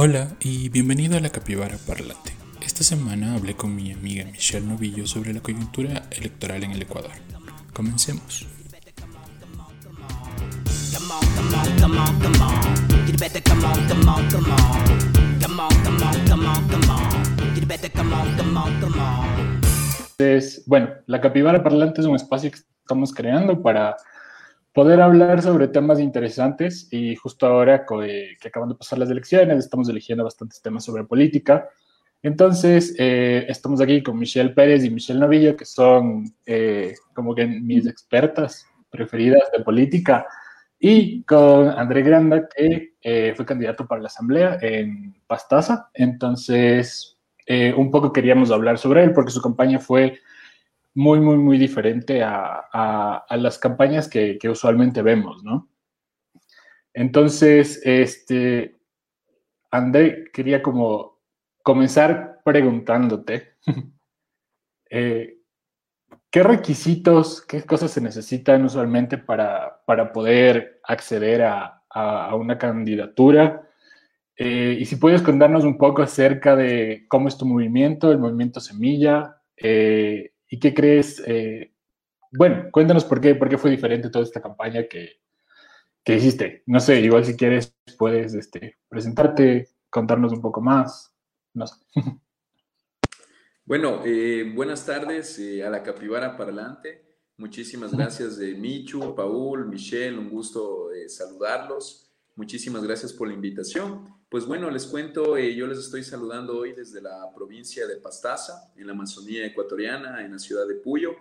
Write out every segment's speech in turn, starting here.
Hola y bienvenido a la Capibara Parlante. Esta semana hablé con mi amiga Michelle Novillo sobre la coyuntura electoral en el Ecuador. Comencemos. Entonces, bueno, la Capibara Parlante es un espacio que estamos creando para poder hablar sobre temas interesantes y justo ahora que acaban de pasar las elecciones, estamos eligiendo bastantes temas sobre política. Entonces, eh, estamos aquí con Michelle Pérez y Michelle Novillo, que son eh, como que mis expertas preferidas de política, y con André Granda, que eh, fue candidato para la Asamblea en Pastaza. Entonces, un poco queríamos hablar sobre él, porque su campaña fue muy, muy, muy diferente a, las campañas que, usualmente vemos, ¿no? Entonces, este, André, quería como comenzar preguntándote, eh, ¿qué requisitos, qué cosas se necesitan usualmente para, para poder acceder a, una candidatura? Eh, y si puedes contarnos un poco acerca de cómo es tu movimiento, el movimiento Semilla, eh, ¿Y qué crees? Eh, bueno, cuéntanos por qué, por qué fue diferente toda esta campaña que, que hiciste. No sé, igual si quieres puedes este, presentarte, contarnos un poco más. No sé. Bueno, eh, buenas tardes eh, a la Capibara Parlante. Muchísimas gracias de Michu, Paul, Michelle, un gusto saludarlos. Muchísimas gracias por la invitación. Pues bueno, les cuento, eh, yo les estoy saludando hoy desde la provincia de Pastaza, en la Amazonía ecuatoriana, en la ciudad de Puyo.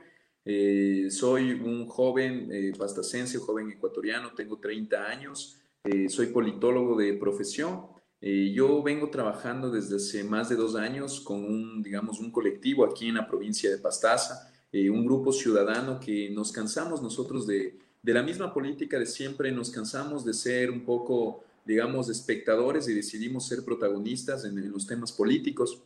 Eh, soy un joven eh, pastacense, joven ecuatoriano, tengo 30 años, soy politólogo de profesión. yo vengo trabajando desde hace más de dos años con un, digamos, un colectivo aquí en la provincia de Pastaza, un grupo ciudadano que nos cansamos nosotros de, de la misma política de siempre, nos cansamos de ser un poco digamos, espectadores y decidimos ser protagonistas en, los temas políticos.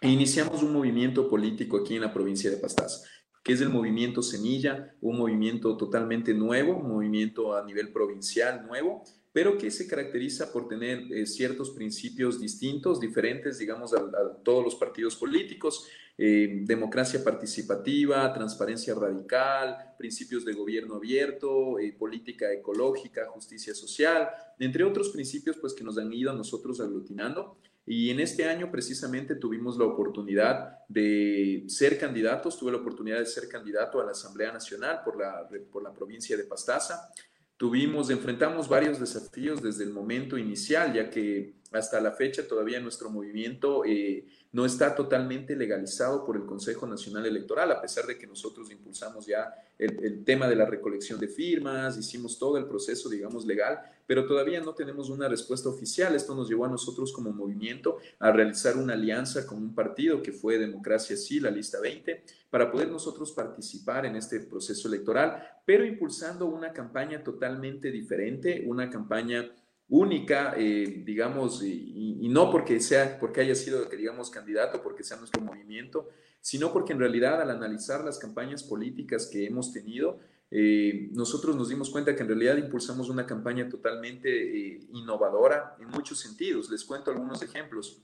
E iniciamos un movimiento político aquí en la provincia de Pastaza, que es el movimiento Semilla, un movimiento totalmente nuevo, un movimiento a nivel provincial nuevo, pero que se caracteriza por tener eh, ciertos principios distintos, diferentes, digamos, a, todos los partidos políticos, eh, democracia participativa, transparencia radical, principios de gobierno abierto, eh, política ecológica, justicia social, entre otros principios pues que nos han ido a nosotros aglutinando. Y en este año precisamente tuvimos la oportunidad de ser candidatos, tuve la oportunidad de ser candidato a la Asamblea Nacional por la, por la provincia de Pastaza. Tuvimos, enfrentamos varios desafíos desde el momento inicial, ya que hasta la fecha todavía nuestro movimiento eh, no está totalmente legalizado por el Consejo Nacional Electoral, a pesar de que nosotros impulsamos ya el, tema de la recolección de firmas, hicimos todo el proceso, digamos, legal, pero todavía no tenemos una respuesta oficial. Esto nos llevó a nosotros como movimiento a realizar una alianza con un partido que fue Democracia Sí, la lista 20, para poder nosotros participar en este proceso electoral, pero impulsando una campaña totalmente diferente, una campaña única, eh, digamos, y, no porque sea, porque haya sido, digamos, candidato, porque sea nuestro movimiento, sino porque en realidad al analizar las campañas políticas que hemos tenido, eh, nosotros nos dimos cuenta que en realidad impulsamos una campaña totalmente eh, innovadora en muchos sentidos. Les cuento algunos ejemplos.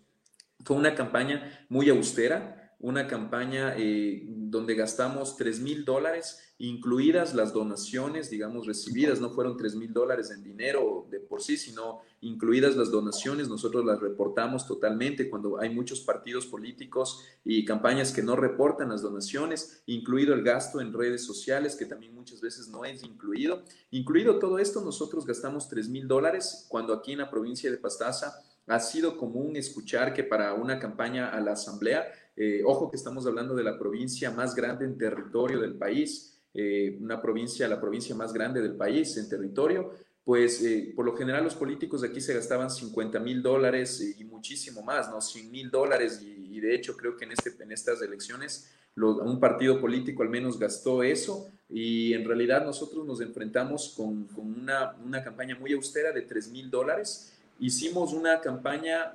Fue una campaña muy austera, una campaña eh, donde gastamos 3 mil dólares, incluidas las donaciones, digamos, recibidas. No fueron 3 mil dólares en dinero de por sí, sino incluidas las donaciones. Nosotros las reportamos totalmente cuando hay muchos partidos políticos y campañas que no reportan las donaciones, incluido el gasto en redes sociales, que también muchas veces no es incluido. Incluido todo esto, nosotros gastamos 3 mil dólares cuando aquí en la provincia de Pastaza ha sido común escuchar que para una campaña a la asamblea eh, ojo que estamos hablando de la provincia más grande en territorio del país, eh, una provincia, la provincia más grande del país en territorio, pues eh, por lo general los políticos de aquí se gastaban 50 mil dólares y muchísimo más, ¿no? 100 mil dólares y, de hecho creo que en, este, en estas elecciones un partido político al menos gastó eso y en realidad nosotros nos enfrentamos con, con una, una, campaña muy austera de 3 mil dólares. Hicimos una campaña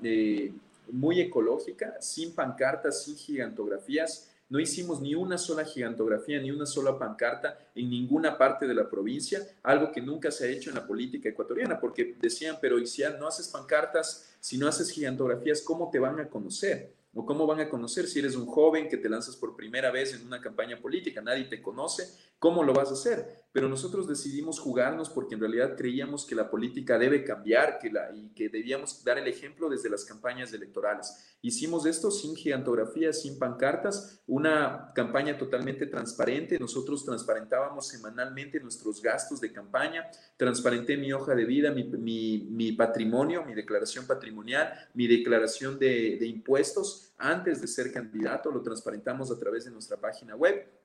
muy ecológica, sin pancartas, sin gigantografías. no hicimos ni una sola gigantografía, ni una sola pancarta en ninguna parte de la provincia, algo que nunca se ha hecho en la política ecuatoriana, porque decían, pero y si no haces pancartas, si no haces gigantografías, ¿cómo te van a conocer? ¿O cómo van a conocer si eres un joven que te lanzas por primera vez en una campaña política? Nadie te conoce, ¿cómo lo vas a hacer? Pero nosotros decidimos jugarnos porque en realidad creíamos que la política debe cambiar que la, y que debíamos dar el ejemplo desde las campañas electorales. Hicimos esto sin gigantografías, sin pancartas, una campaña totalmente transparente. Nosotros transparentábamos semanalmente nuestros gastos de campaña, transparenté mi hoja de vida, mi, mi, patrimonio, mi declaración patrimonial, mi declaración de, de impuestos antes de ser candidato, lo transparentamos a través de nuestra página web.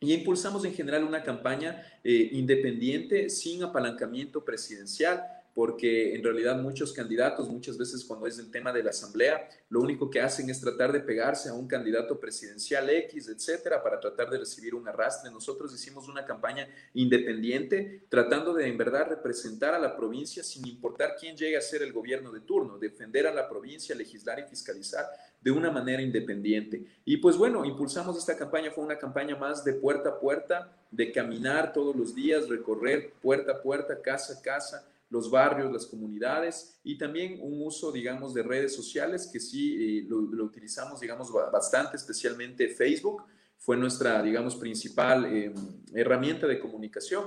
Y impulsamos en general una campaña eh, independiente sin apalancamiento presidencial porque en realidad muchos candidatos, muchas veces cuando es el tema de la asamblea, lo único que hacen es tratar de pegarse a un candidato presidencial X, etcétera, para tratar de recibir un arrastre. Nosotros hicimos una campaña independiente, tratando de en verdad representar a la provincia sin importar quién llegue a ser el gobierno de turno, defender a la provincia, legislar y fiscalizar de una manera independiente. Y pues bueno, impulsamos esta campaña, fue una campaña más de puerta a puerta, de caminar todos los días, recorrer puerta a puerta, casa a casa los barrios, las comunidades y también un uso, digamos, de redes sociales que sí eh, lo, utilizamos, digamos, bastante, especialmente Facebook, fue nuestra, digamos, principal em, herramienta de comunicación.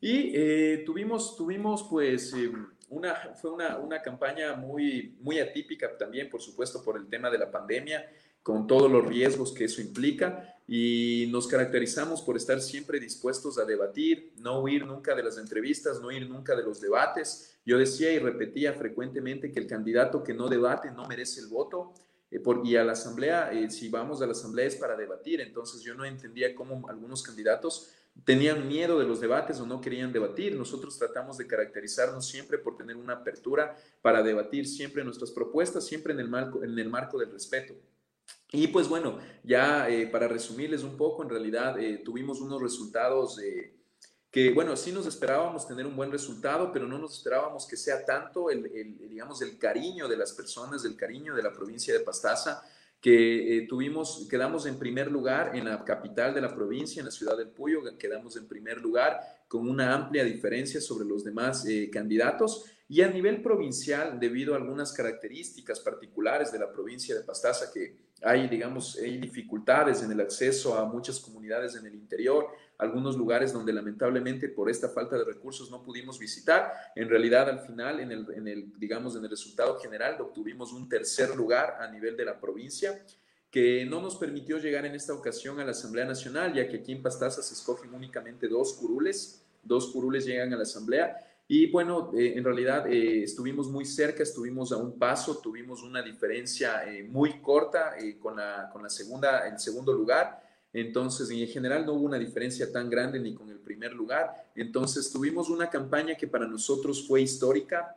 Y eh, tuvimos, tuvimos, pues, em, una, fue una, una campaña muy, muy atípica también, por supuesto, por el tema de la pandemia con todos los riesgos que eso implica y nos caracterizamos por estar siempre dispuestos a debatir, no huir nunca de las entrevistas, no huir nunca de los debates. Yo decía y repetía frecuentemente que el candidato que no debate no merece el voto. Eh, por, y a la asamblea, eh, si vamos a la asamblea es para debatir, entonces yo no entendía cómo algunos candidatos tenían miedo de los debates o no querían debatir. Nosotros tratamos de caracterizarnos siempre por tener una apertura para debatir siempre nuestras propuestas, siempre en el marco, en el marco del respeto. Y pues bueno, ya eh, para resumirles un poco, en realidad eh, tuvimos unos resultados que, bueno, sí nos esperábamos tener un buen resultado, pero no nos esperábamos que sea tanto el, digamos, el cariño de las personas, el cariño de la provincia de Pastaza, que eh, tuvimos, quedamos en primer lugar en la capital de la provincia, en la ciudad del Puyo, quedamos en primer lugar con una amplia diferencia sobre los demás candidatos. Y a nivel provincial, debido a algunas características particulares de la provincia de Pastaza, que hay, digamos, hay dificultades en el acceso a muchas comunidades en el interior, algunos lugares donde lamentablemente por esta falta de recursos no pudimos visitar. En realidad, al final, en el, digamos, en el resultado general, obtuvimos un tercer lugar a nivel de la provincia que no nos permitió llegar en esta ocasión a la Asamblea Nacional, ya que aquí en Pastaza se escogen únicamente dos curules, dos curules llegan a la Asamblea y bueno, eh, en realidad eh, estuvimos muy cerca, estuvimos a un paso, tuvimos una diferencia eh, muy corta con, la, con la segunda, el segundo lugar. Entonces, en general no hubo una diferencia tan grande ni con el primer lugar. Entonces, tuvimos una campaña que para nosotros fue histórica,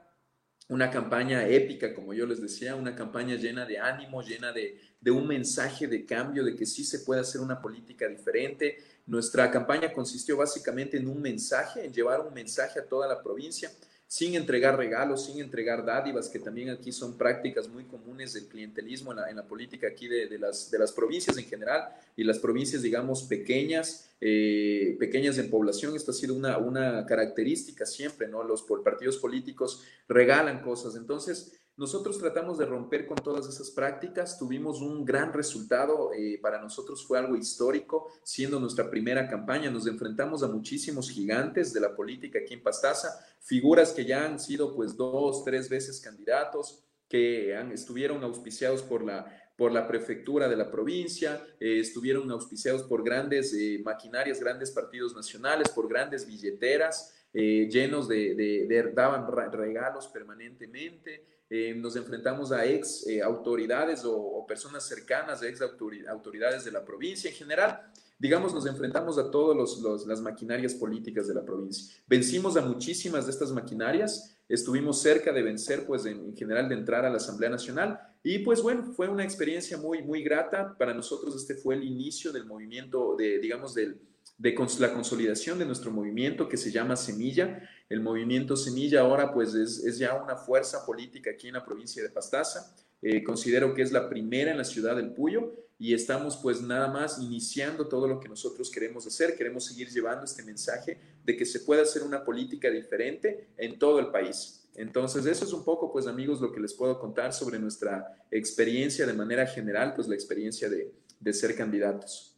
una campaña épica, como yo les decía, una campaña llena de ánimo, llena de, de un mensaje de cambio, de que sí se puede hacer una política diferente, nuestra campaña consistió básicamente en un mensaje, en llevar un mensaje a toda la provincia, sin entregar regalos, sin entregar dádivas, que también aquí son prácticas muy comunes del clientelismo en la, política aquí de, las, provincias en general y las provincias, digamos, pequeñas, eh, pequeñas en población. Esto ha sido una, una característica siempre, ¿no? Los partidos políticos regalan cosas. Entonces, nosotros tratamos de romper con todas esas prácticas, tuvimos un gran resultado, eh, para nosotros fue algo histórico, siendo nuestra primera campaña, nos enfrentamos a muchísimos gigantes de la política aquí en Pastaza, figuras que ya han sido pues dos, tres veces candidatos, que han, estuvieron auspiciados por la, por la prefectura de la provincia, eh, estuvieron auspiciados por grandes eh, maquinarias, grandes partidos nacionales, por grandes billeteras, llenos de, de, daban regalos permanentemente. Eh, nos enfrentamos a ex eh, autoridades o, personas cercanas a ex autoridades de la provincia en general. Digamos, nos enfrentamos a todas las maquinarias políticas de la provincia. Vencimos a muchísimas de estas maquinarias, estuvimos cerca de vencer, pues en, general, de entrar a la Asamblea Nacional. Y pues bueno, fue una experiencia muy, muy grata. Para nosotros este fue el inicio del movimiento, de, digamos, del, de la consolidación de nuestro movimiento que se llama Semilla. El movimiento Semilla ahora pues es, ya una fuerza política aquí en la provincia de Pastaza. Eh, considero que es la primera en la ciudad del Puyo y estamos pues nada más iniciando todo lo que nosotros queremos hacer. Queremos seguir llevando este mensaje de que se puede hacer una política diferente en todo el país. Entonces, eso es un poco, pues amigos, lo que les puedo contar sobre nuestra experiencia de manera general, pues la experiencia de, de ser candidatos.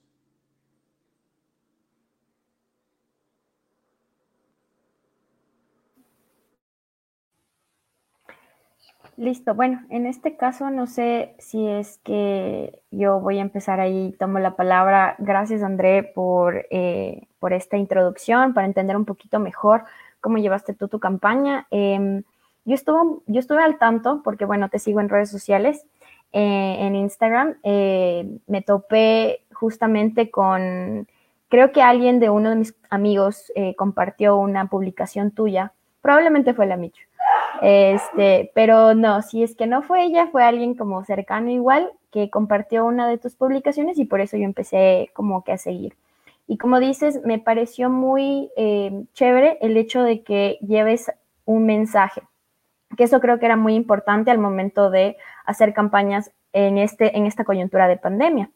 Listo, bueno, en este caso no sé si es que yo voy a empezar ahí, tomo la palabra. Gracias André por, eh, por esta introducción, para entender un poquito mejor cómo llevaste tú tu campaña. Em, yo, estuve, yo estuve al tanto, porque bueno, te sigo en redes sociales, eh, en Instagram, eh, me topé justamente con, creo que alguien de uno de mis amigos compartió una publicación tuya, probablemente fue la Micho este, pero no, si es que no fue ella, fue alguien como cercano igual que compartió una de tus publicaciones y por eso yo empecé como que a seguir. Y como dices, me pareció muy eh, chévere el hecho de que lleves un mensaje, que eso creo que era muy importante al momento de hacer campañas en, este, en esta coyuntura de pandemia.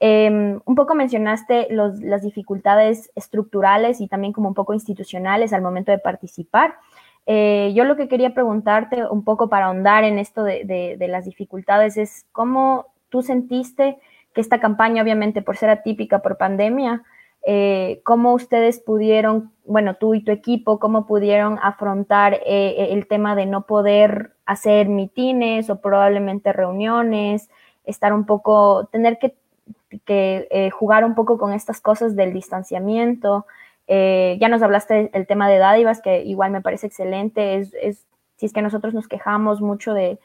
Em, un poco mencionaste las dificultades estructurales y también como un poco institucionales al momento de participar. Eh, yo lo que quería preguntarte un poco para ahondar en esto de, las dificultades es cómo tú sentiste que esta campaña, obviamente por ser atípica por pandemia, eh, cómo ustedes pudieron, bueno, tú y tu equipo, cómo pudieron afrontar eh, el tema de no poder hacer mitines o probablemente reuniones, estar un poco, tener que, que jugar un poco con estas cosas del distanciamiento. Eh, ya nos hablaste del tema de dádivas, que igual me parece excelente. Es, si es que nosotros nos quejamos mucho de,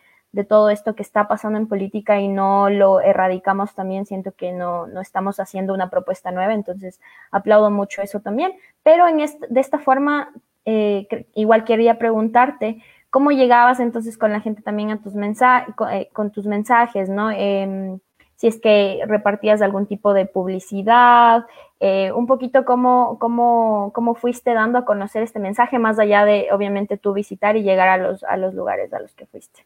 todo esto que está pasando en política y no lo erradicamos también, siento que no, estamos haciendo una propuesta nueva, entonces aplaudo mucho eso también. Pero en de esta forma, eh, igual quería preguntarte, ¿cómo llegabas entonces con la gente también a tus mensajes, eh, con, tus mensajes, ¿no? Em, si es que repartías algún tipo de publicidad, eh, un poquito cómo, cómo, cómo, fuiste dando a conocer este mensaje, más allá de obviamente tú visitar y llegar a los, a los lugares a los que fuiste.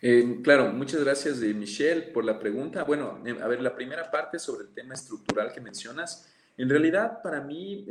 Eh, claro, muchas gracias de Michelle por la pregunta. Bueno, eh, a ver, la primera parte sobre el tema estructural que mencionas, en realidad para mí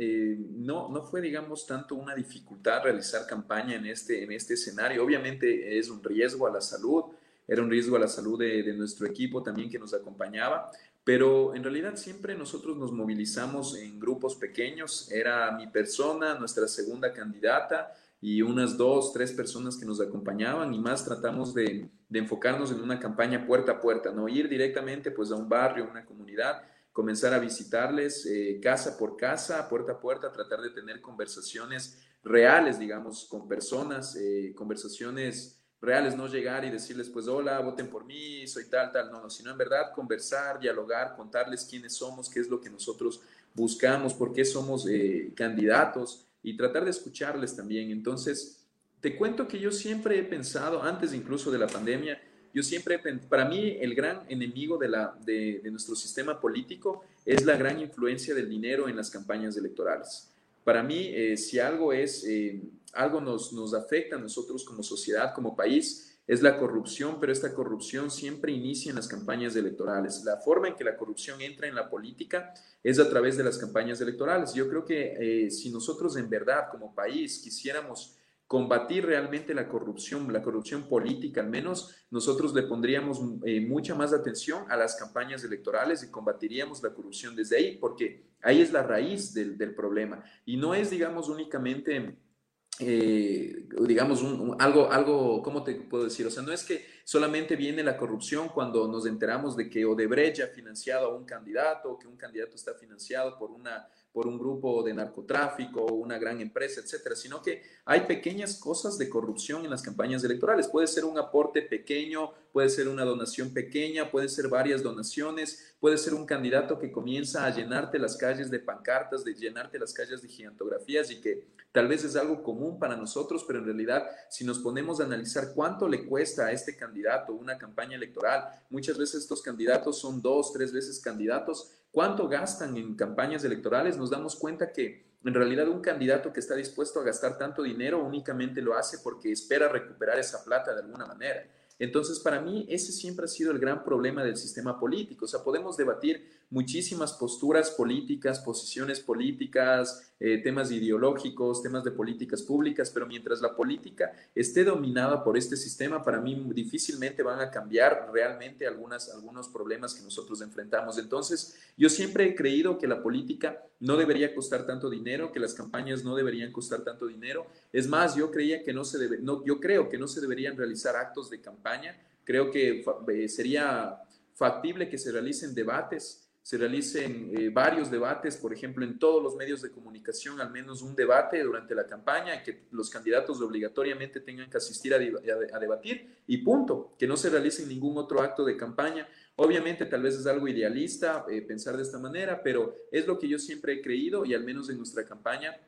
no, no fue, digamos, tanto una dificultad realizar campaña en este, en este escenario. Obviamente es un riesgo a la salud, era un riesgo a la salud de, nuestro equipo también que nos acompañaba, pero en realidad siempre nosotros nos movilizamos en grupos pequeños, era mi persona, nuestra segunda candidata y unas dos, tres personas que nos acompañaban y más tratamos de, enfocarnos en una campaña puerta a puerta, no ir directamente pues a un barrio, una comunidad, comenzar a visitarles eh, casa por casa, puerta a puerta, tratar de tener conversaciones reales, digamos, con personas, eh, conversaciones reales, no llegar y decirles, pues, hola, voten por mí, soy tal, tal, no, no, sino en verdad conversar, dialogar, contarles quiénes somos, qué es lo que nosotros buscamos, por qué somos eh, candidatos y tratar de escucharles también. Entonces, te cuento que yo siempre he pensado, antes incluso de la pandemia, yo siempre, para mí, el gran enemigo de, la, de, nuestro sistema político es la gran influencia del dinero en las campañas electorales. Para mí, eh, si algo es... Eh, algo nos, nos afecta a nosotros como sociedad, como país, es la corrupción, pero esta corrupción siempre inicia en las campañas electorales. La forma en que la corrupción entra en la política es a través de las campañas electorales. Yo creo que eh, si nosotros en verdad como país quisiéramos combatir realmente la corrupción, la corrupción política al menos, nosotros le pondríamos eh, mucha más atención a las campañas electorales y combatiríamos la corrupción desde ahí, porque ahí es la raíz del, del problema. Y no es, digamos, únicamente eh, digamos, algo, algo, ¿cómo te puedo decir? O sea, no es que solamente viene la corrupción cuando nos enteramos de que Odebrecht ha financiado a un candidato, o que un candidato está financiado por una por un grupo de narcotráfico o una gran empresa, etcétera, sino que hay pequeñas cosas de corrupción en las campañas electorales. Puede ser un aporte pequeño, puede ser una donación pequeña, pueden ser varias donaciones, puede ser un candidato que comienza a llenarte las calles de pancartas, de llenarte las calles de gigantografías y que tal vez es algo común para nosotros, pero en realidad si nos ponemos a analizar cuánto le cuesta a este candidato una campaña electoral, muchas veces estos candidatos son dos, tres veces candidatos cuánto gastan en campañas electorales, nos damos cuenta que en realidad un candidato que está dispuesto a gastar tanto dinero únicamente lo hace porque espera recuperar esa plata de alguna manera. Entonces, para mí, ese siempre ha sido el gran problema del sistema político. O sea, podemos debatir muchísimas posturas políticas, posiciones políticas, eh, temas ideológicos, temas de políticas públicas, pero mientras la política esté dominada por este sistema, para mí difícilmente van a cambiar realmente algunas, algunos problemas que nosotros enfrentamos. Entonces, yo siempre he creído que la política no debería costar tanto dinero, que las campañas no deberían costar tanto dinero. Es más, yo creía que no se debe, no, yo creo que no se deberían realizar actos de campaña. Creo que eh, sería factible que se realicen debates se realicen eh, varios debates, por ejemplo, en todos los medios de comunicación, al menos un debate durante la campaña, que los candidatos obligatoriamente tengan que asistir a, debatir y punto, que no se realice ningún otro acto de campaña. Obviamente tal vez es algo idealista eh, pensar de esta manera, pero es lo que yo siempre he creído y al menos en nuestra campaña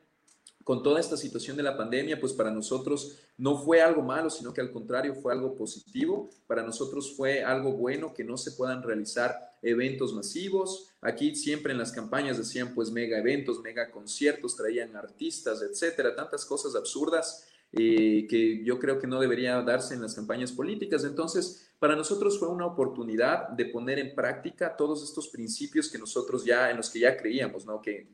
con toda esta situación de la pandemia, pues para nosotros no fue algo malo, sino que al contrario fue algo positivo. Para nosotros fue algo bueno que no se puedan realizar eventos masivos. Aquí siempre en las campañas decían pues mega eventos, mega conciertos, traían artistas, etcétera, tantas cosas absurdas eh, que yo creo que no debería darse en las campañas políticas. Entonces, para nosotros fue una oportunidad de poner en práctica todos estos principios que nosotros ya, en los que ya creíamos, ¿no? que,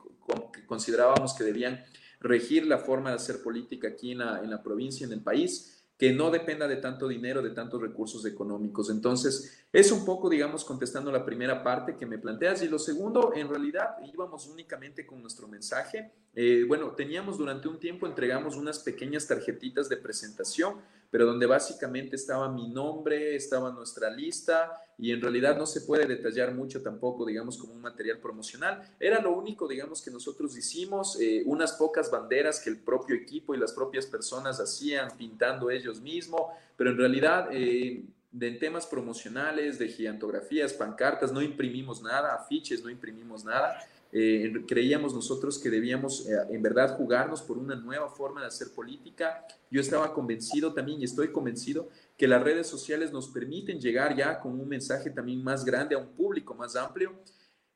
que considerábamos que debían regir la forma de hacer política aquí en la, en la provincia, en el país, que no dependa de tanto dinero, de tantos recursos económicos. Entonces, es un poco, digamos, contestando la primera parte que me planteas. Y lo segundo, en realidad íbamos únicamente con nuestro mensaje. Eh, bueno, teníamos durante un tiempo, entregamos unas pequeñas tarjetitas de presentación pero donde básicamente estaba mi nombre, estaba nuestra lista y en realidad no se puede detallar mucho tampoco, digamos, como un material promocional. Era lo único, digamos, que nosotros hicimos, eh, unas pocas banderas que el propio equipo y las propias personas hacían pintando ellos mismos, pero en realidad... Eh, de temas promocionales, de gigantografías, pancartas, no imprimimos nada, afiches, no imprimimos nada. Eh, creíamos nosotros que debíamos eh, en verdad jugarnos por una nueva forma de hacer política. Yo estaba convencido también y estoy convencido que las redes sociales nos permiten llegar ya con un mensaje también más grande a un público más amplio.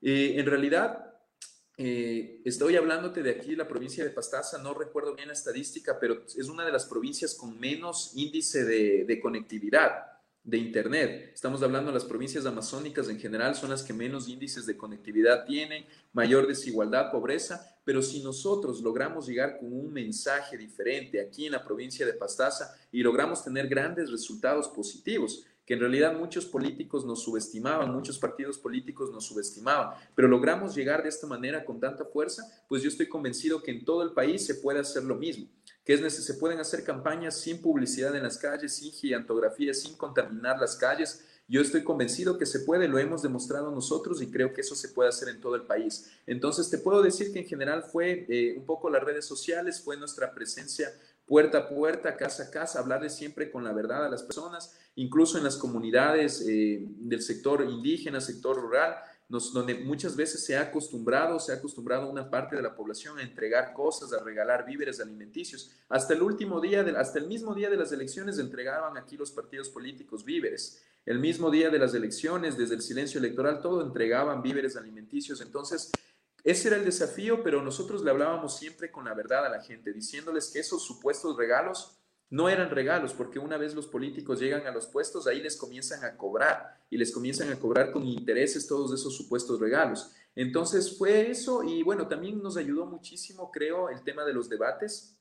Eh, en realidad, estoy hablándote de aquí, la provincia de Pastaza, no recuerdo bien la estadística, pero es una de las provincias con menos índice de, de conectividad de Internet. Estamos hablando de las provincias amazónicas en general, son las que menos índices de conectividad tienen, mayor desigualdad, pobreza, pero si nosotros logramos llegar con un mensaje diferente aquí en la provincia de Pastaza y logramos tener grandes resultados positivos, que en realidad muchos políticos nos subestimaban, muchos partidos políticos nos subestimaban, pero logramos llegar de esta manera con tanta fuerza, pues yo estoy convencido que en todo el país se puede hacer lo mismo que es se pueden hacer campañas sin publicidad en las calles, sin gigantografía, sin contaminar las calles. Yo estoy convencido que se puede, lo hemos demostrado nosotros y creo que eso se puede hacer en todo el país. Entonces, te puedo decir que en general fue eh, un poco las redes sociales, fue nuestra presencia puerta a puerta, casa a casa, hablarle siempre con la verdad a las personas, incluso en las comunidades eh, del sector indígena, sector rural donde muchas veces se ha acostumbrado, se ha acostumbrado una parte de la población a entregar cosas, a regalar víveres alimenticios. Hasta el último día, de, hasta el mismo día de las elecciones entregaban aquí los partidos políticos víveres. El mismo día de las elecciones, desde el silencio electoral, todo entregaban víveres alimenticios. Entonces, ese era el desafío, pero nosotros le hablábamos siempre con la verdad a la gente, diciéndoles que esos supuestos regalos no eran regalos, porque una vez los políticos llegan a los puestos, ahí les comienzan a cobrar y les comienzan a cobrar con intereses todos esos supuestos regalos. Entonces fue eso y bueno, también nos ayudó muchísimo, creo, el tema de los debates.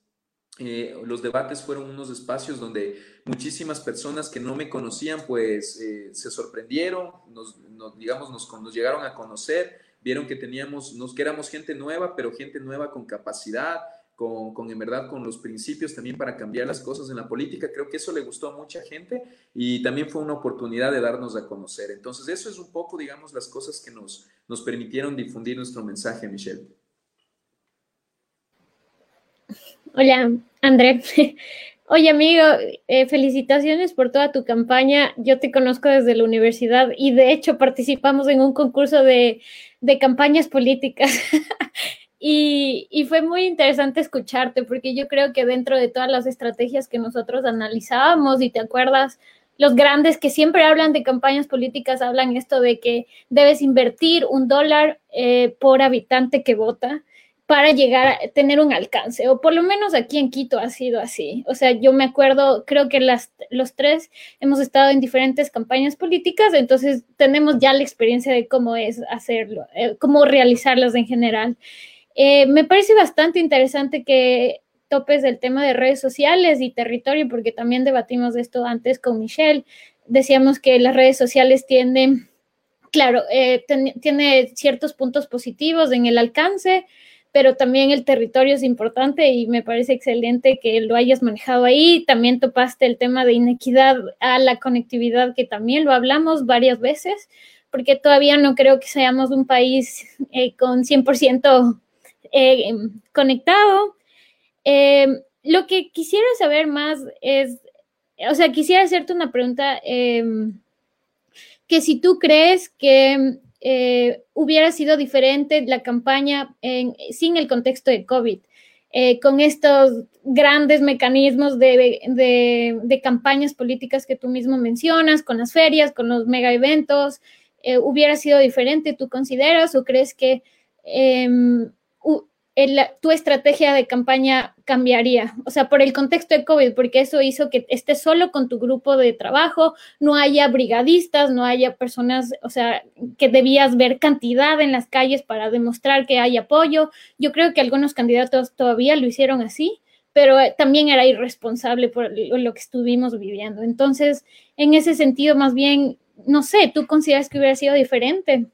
Eh, los debates fueron unos espacios donde muchísimas personas que no me conocían pues eh, se sorprendieron, nos, digamos, nos, nos llegaron a conocer, vieron que teníamos, nos, que éramos gente nueva, pero gente nueva con capacidad, con, con, en verdad con los principios también para cambiar las cosas en la política. Creo que eso le gustó a mucha gente y también fue una oportunidad de darnos a conocer. Entonces, eso es un poco, digamos, las cosas que nos, nos permitieron difundir nuestro mensaje, Michelle. Hola, André. Oye, amigo, eh, felicitaciones por toda tu campaña. Yo te conozco desde la universidad y de hecho participamos en un concurso de, de campañas políticas. Y, fue muy interesante escucharte porque yo creo que dentro de todas las estrategias que nosotros analizábamos, y te acuerdas, los grandes que siempre hablan de campañas políticas hablan esto de que debes invertir un dólar eh, por habitante que vota para llegar a tener un alcance, o por lo menos aquí en Quito ha sido así. O sea, yo me acuerdo, creo que las, los tres hemos estado en diferentes campañas políticas, entonces tenemos ya la experiencia de cómo es hacerlo, eh, cómo realizarlas en general. Eh, me parece bastante interesante que topes el tema de redes sociales y territorio, porque también debatimos de esto antes con Michelle. Decíamos que las redes sociales tienden, claro, eh, tiene ciertos puntos positivos en el alcance, pero también el territorio es importante y me parece excelente que lo hayas manejado ahí. También topaste el tema de inequidad a la conectividad, que también lo hablamos varias veces, porque todavía no creo que seamos un país eh, con 100% eh, conectado. Eh, lo que quisiera saber más es, o sea, quisiera hacerte una pregunta, que si tú crees que eh, hubiera sido diferente la campaña sin el contexto de COVID, eh, con estos grandes mecanismos de, campañas políticas que tú mismo mencionas, con las ferias, con los mega eventos, eh, hubiera sido diferente, ¿tú consideras o crees que tu estrategia de campaña cambiaría, o sea, por el contexto de COVID, porque eso hizo que estés solo con tu grupo de trabajo, no haya brigadistas, no haya personas, o sea, que debías ver cantidad en las calles para demostrar que hay apoyo. Yo creo que algunos candidatos todavía lo hicieron así, pero eh, también era irresponsable por lo que estuvimos viviendo. Entonces, en ese sentido, más bien, no sé, ¿tú consideras que hubiera sido diferente?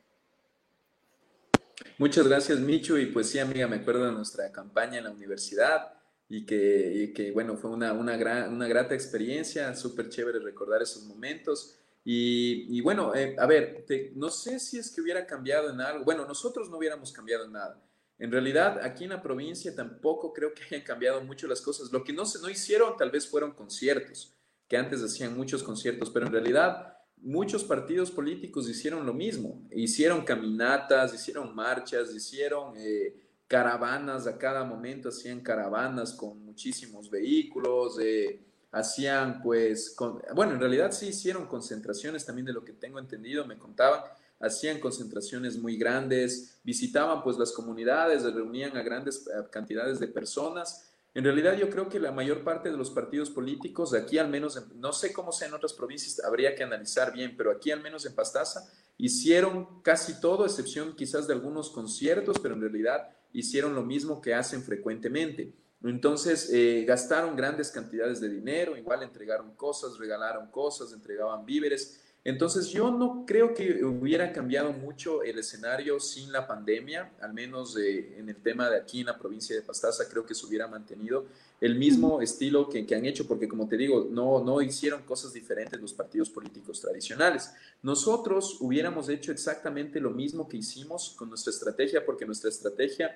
Muchas gracias, Micho. Y pues sí, amiga, me acuerdo de nuestra campaña en la universidad y que, bueno, fue una, una, gran, una grata experiencia, súper chévere recordar esos momentos. Y, y bueno, eh, a ver, no sé si es que hubiera cambiado en algo. Bueno, nosotros no hubiéramos cambiado en nada. En realidad, aquí en la provincia tampoco creo que hayan cambiado mucho las cosas. Lo que no, se, no hicieron tal vez fueron conciertos, que antes hacían muchos conciertos, pero en realidad muchos partidos políticos hicieron lo mismo, hicieron caminatas, hicieron marchas, hicieron eh, caravanas, a cada momento hacían caravanas con muchísimos vehículos, eh, hacían pues, bueno, en realidad sí hicieron concentraciones también de lo que tengo entendido, me contaban, hacían concentraciones muy grandes, visitaban pues las comunidades, reunían a grandes cantidades de personas en realidad yo creo que la mayor parte de los partidos políticos, aquí al menos, no sé cómo sea en otras provincias, habría que analizar bien, pero aquí al menos en Pastaza hicieron casi todo, excepción quizás de algunos conciertos, pero en realidad hicieron lo mismo que hacen frecuentemente. Entonces eh, gastaron grandes cantidades de dinero, igual entregaron cosas, regalaron cosas, entregaban víveres entonces yo no creo que hubiera cambiado mucho el escenario sin la pandemia, al menos en el tema de aquí en la provincia de Pastaza, creo que se hubiera mantenido el mismo estilo que, han hecho, porque como te digo, no, no hicieron cosas diferentes los partidos políticos tradicionales. Nosotros hubiéramos hecho exactamente lo mismo que hicimos con nuestra estrategia, porque nuestra estrategia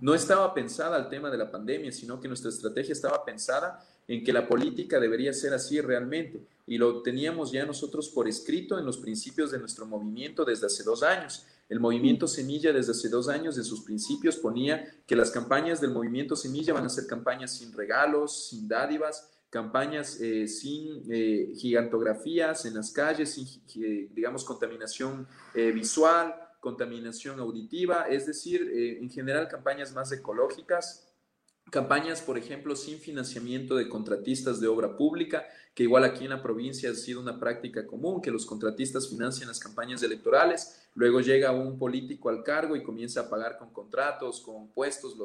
no estaba pensada al tema de la pandemia, sino que nuestra estrategia estaba pensada en que la política debería ser así realmente. Y lo teníamos ya nosotros por escrito en los principios de nuestro movimiento desde hace dos años. El movimiento Semilla desde hace dos años en sus principios ponía que las campañas del movimiento Semilla van a ser campañas sin regalos, sin dádivas, campañas eh, sin eh, gigantografías en las calles, sin, eh, digamos, contaminación visual, contaminación auditiva, es decir, en general campañas más ecológicas, Campañas, por ejemplo, sin financiamiento de contratistas de obra pública, que igual aquí en la provincia ha sido una práctica común, que los contratistas financian las campañas electorales, luego llega un político al cargo y comienza a pagar con contratos, con puestos,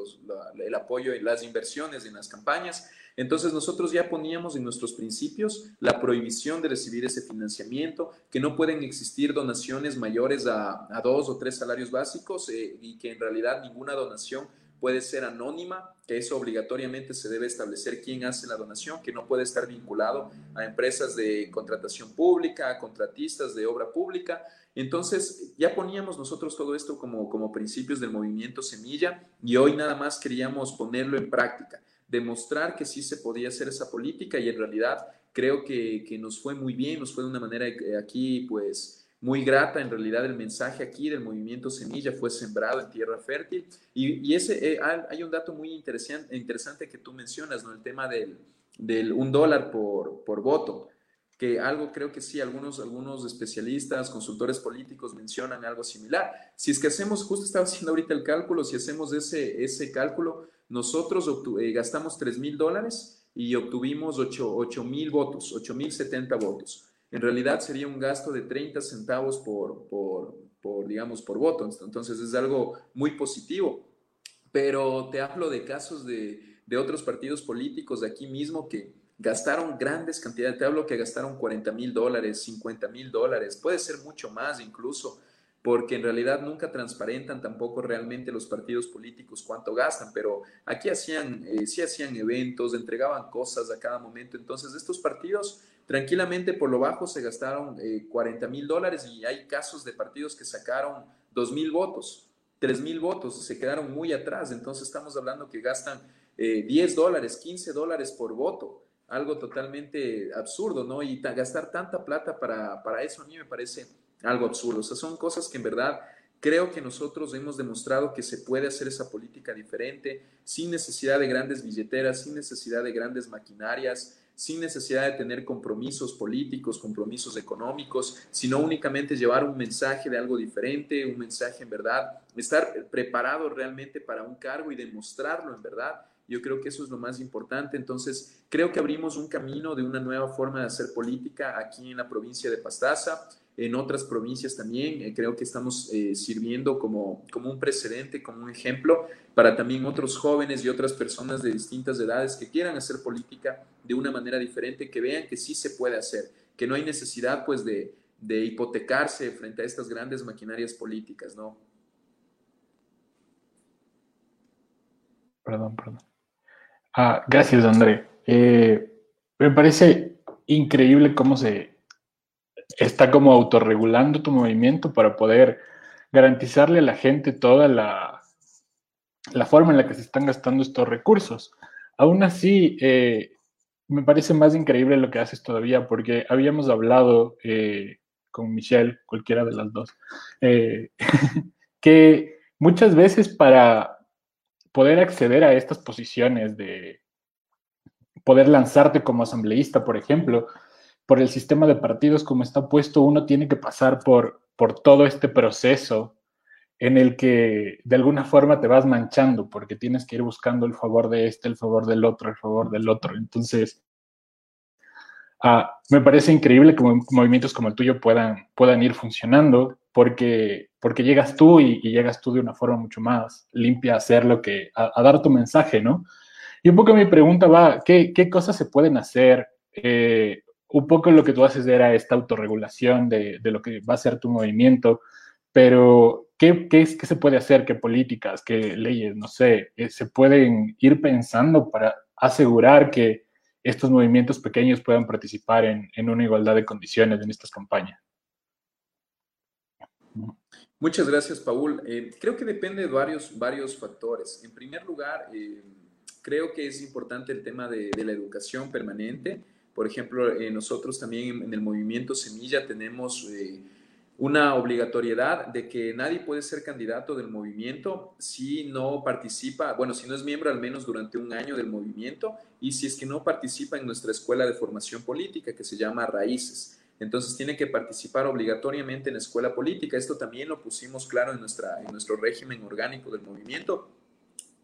el apoyo y las inversiones en las campañas. Entonces nosotros ya poníamos en nuestros principios la prohibición de recibir ese financiamiento, que no pueden existir donaciones mayores a, dos o tres salarios básicos eh, y que en realidad ninguna donación puede ser anónima, que eso obligatoriamente se debe establecer quién hace la donación, que no puede estar vinculado a empresas de contratación pública, a contratistas de obra pública. Entonces, ya poníamos nosotros todo esto como, como principios del movimiento Semilla y hoy nada más queríamos ponerlo en práctica, demostrar que sí se podía hacer esa política y en realidad creo que, que nos fue muy bien, nos fue de una manera aquí pues muy grata. En realidad el mensaje aquí del movimiento Semilla fue sembrado en tierra fértil. Y, ese, eh, hay un dato muy interesante, interesante que tú mencionas, ¿no? El tema del, del un dólar por, por voto. que algo creo que sí, algunos, algunos especialistas, consultores políticos mencionan algo similar. Si es que hacemos, justo estaba haciendo ahorita el cálculo, si hacemos ese, ese cálculo, nosotros eh, gastamos 3 mil dólares y obtuvimos 8 mil votos, 8 mil 70 votos. En realidad sería un gasto de 30 centavos por, por, por, digamos, por voto. Entonces es algo muy positivo. Pero te hablo de casos de, de otros partidos políticos de aquí mismo que gastaron grandes cantidades, te hablo que gastaron 40 mil dólares, 50 mil dólares, puede ser mucho más incluso, porque en realidad nunca transparentan tampoco realmente los partidos políticos cuánto gastan, pero aquí hacían, eh, sí hacían eventos, entregaban cosas a cada momento, entonces estos partidos tranquilamente por lo bajo se gastaron 40 eh, mil dólares y hay casos de partidos que sacaron 2 mil votos, 3 mil votos, se quedaron muy atrás, entonces estamos hablando que gastan 10 eh, dólares, 15 dólares por voto algo totalmente absurdo, ¿no? Y gastar tanta plata para, para eso a mí me parece algo absurdo. O sea, son cosas que en verdad creo que nosotros hemos demostrado que se puede hacer esa política diferente, sin necesidad de grandes billeteras, sin necesidad de grandes maquinarias, sin necesidad de tener compromisos políticos, compromisos económicos, sino únicamente llevar un mensaje de algo diferente, un mensaje en verdad, estar preparado realmente para un cargo y demostrarlo en verdad yo creo que eso es lo más importante. Entonces, creo que abrimos un camino de una nueva forma de hacer política aquí en la provincia de Pastaza, en otras provincias también. Eh, creo que estamos eh, sirviendo como, como un precedente, como un ejemplo para también otros jóvenes y otras personas de distintas edades que quieran hacer política de una manera diferente, que vean que sí se puede hacer, que no hay necesidad pues de, de hipotecarse frente a estas grandes maquinarias políticas, ¿no? Perdón, perdón. Ah, gracias, André. Eh, me parece increíble cómo se está como autorregulando tu movimiento para poder garantizarle a la gente toda la, la forma en la que se están gastando estos recursos. Aún así, eh, me parece más increíble lo que haces todavía, porque habíamos hablado eh, con Michelle, cualquiera de las dos, que muchas veces para poder acceder a estas posiciones de poder lanzarte como asambleísta, por ejemplo, por el sistema de partidos como está puesto, uno tiene que pasar por, por todo este proceso en el que de alguna forma te vas manchando porque tienes que ir buscando el favor de este, el favor del otro, el favor del otro. Entonces, ah, me parece increíble que movimientos como el tuyo puedan, puedan ir funcionando porque, porque llegas tú y, llegas tú de una forma mucho más limpia a hacer lo que, a, dar tu mensaje, ¿no? Y un poco mi pregunta va, ¿qué, qué cosas se pueden hacer? Eh, un poco lo que tú haces era esta autorregulación de, lo que va a ser tu movimiento, pero ¿qué, qué, qué se puede hacer? ¿Qué políticas, qué leyes, no sé, eh, se pueden ir pensando para asegurar que estos movimientos pequeños puedan participar en, una igualdad de condiciones en estas campañas? Muchas gracias, Paul. Eh, creo que depende de varios, varios factores. En primer lugar, eh, creo que es importante el tema de, la educación permanente. Por ejemplo, eh, nosotros también en, el movimiento Semilla tenemos una obligatoriedad de que nadie puede ser candidato del movimiento si no participa, bueno, si no es miembro al menos durante un año del movimiento y si es que no participa en nuestra escuela de formación política que se llama Raíces. Entonces tiene que participar obligatoriamente en escuela política. Esto también lo pusimos claro en, nuestra, en nuestro régimen orgánico del movimiento,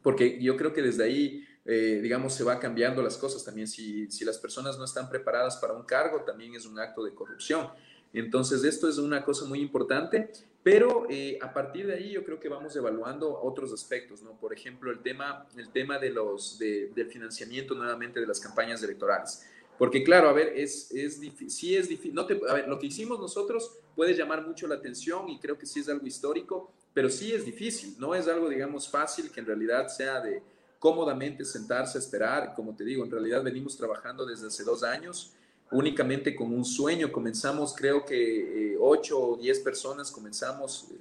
porque yo creo que desde ahí, eh, digamos, se va cambiando las cosas también. Si, si las personas no están preparadas para un cargo, también es un acto de corrupción. Entonces, esto es una cosa muy importante, pero eh, a partir de ahí yo creo que vamos evaluando otros aspectos, ¿no? Por ejemplo, el tema, el tema de los, del financiamiento nuevamente de las campañas electorales. Porque claro, a ver, es, es sí es difícil, no te, a ver, lo que hicimos nosotros puede llamar mucho la atención y creo que sí es algo histórico, pero sí es difícil, no es algo, digamos, fácil que en realidad sea de cómodamente sentarse a esperar, como te digo, en realidad venimos trabajando desde hace dos años, únicamente con un sueño, comenzamos creo que eh, ocho o diez personas comenzamos eh,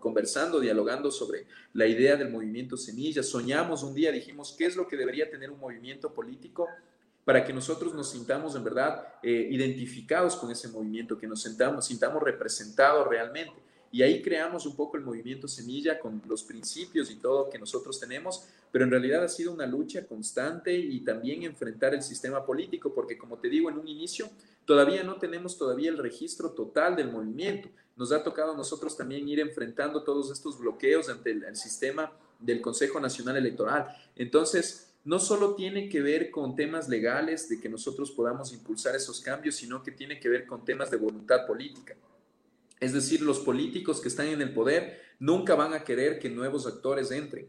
conversando, dialogando sobre la idea del movimiento Semilla, soñamos un día, dijimos, ¿qué es lo que debería tener un movimiento político? para que nosotros nos sintamos en verdad eh, identificados con ese movimiento, que nos sintamos, sintamos representados realmente. Y ahí creamos un poco el movimiento Semilla con los principios y todo que nosotros tenemos, pero en realidad ha sido una lucha constante y también enfrentar el sistema político, porque como te digo en un inicio, todavía no tenemos todavía el registro total del movimiento. Nos ha tocado a nosotros también ir enfrentando todos estos bloqueos ante el, el sistema del Consejo Nacional Electoral. Entonces, no solo tiene que ver con temas legales de que nosotros podamos impulsar esos cambios, sino que tiene que ver con temas de voluntad política. Es decir, los políticos que están en el poder nunca van a querer que nuevos actores entren.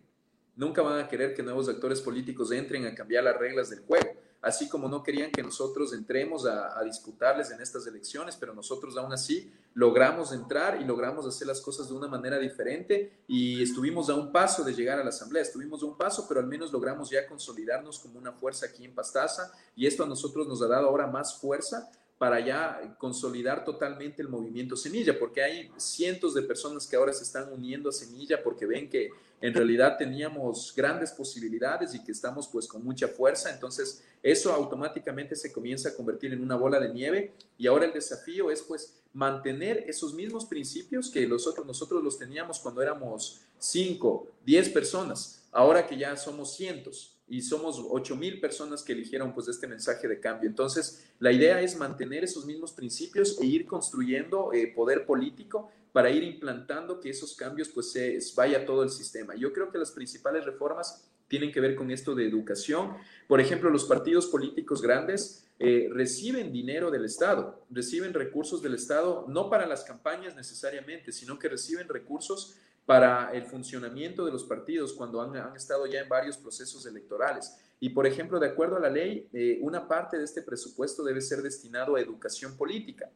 Nunca van a querer que nuevos actores políticos entren a cambiar las reglas del juego. Así como no querían que nosotros entremos a, disputarles en estas elecciones, pero nosotros aún así logramos entrar y logramos hacer las cosas de una manera diferente y estuvimos a un paso de llegar a la asamblea, estuvimos a un paso, pero al menos logramos ya consolidarnos como una fuerza aquí en Pastaza y esto a nosotros nos ha dado ahora más fuerza para ya consolidar totalmente el movimiento Semilla, porque hay cientos de personas que ahora se están uniendo a Semilla porque ven que en realidad teníamos grandes posibilidades y que estamos pues con mucha fuerza, entonces eso automáticamente se comienza a convertir en una bola de nieve y ahora el desafío es pues mantener esos mismos principios que nosotros, nosotros los teníamos cuando éramos 5, 10 personas, ahora que ya somos cientos y somos 8 mil personas que eligieron pues este mensaje de cambio. Entonces, la idea es mantener esos mismos principios e ir construyendo eh, poder político para ir implantando que esos cambios pues se vaya todo el sistema. Yo creo que las principales reformas tienen que ver con esto de educación. Por ejemplo, los partidos políticos grandes eh, reciben dinero del Estado, reciben recursos del Estado, no para las campañas necesariamente, sino que reciben recursos para el funcionamiento de los partidos cuando han, estado ya en varios procesos electorales. Y, por ejemplo, de acuerdo a la ley, eh, una parte de este presupuesto debe ser destinado a educación política.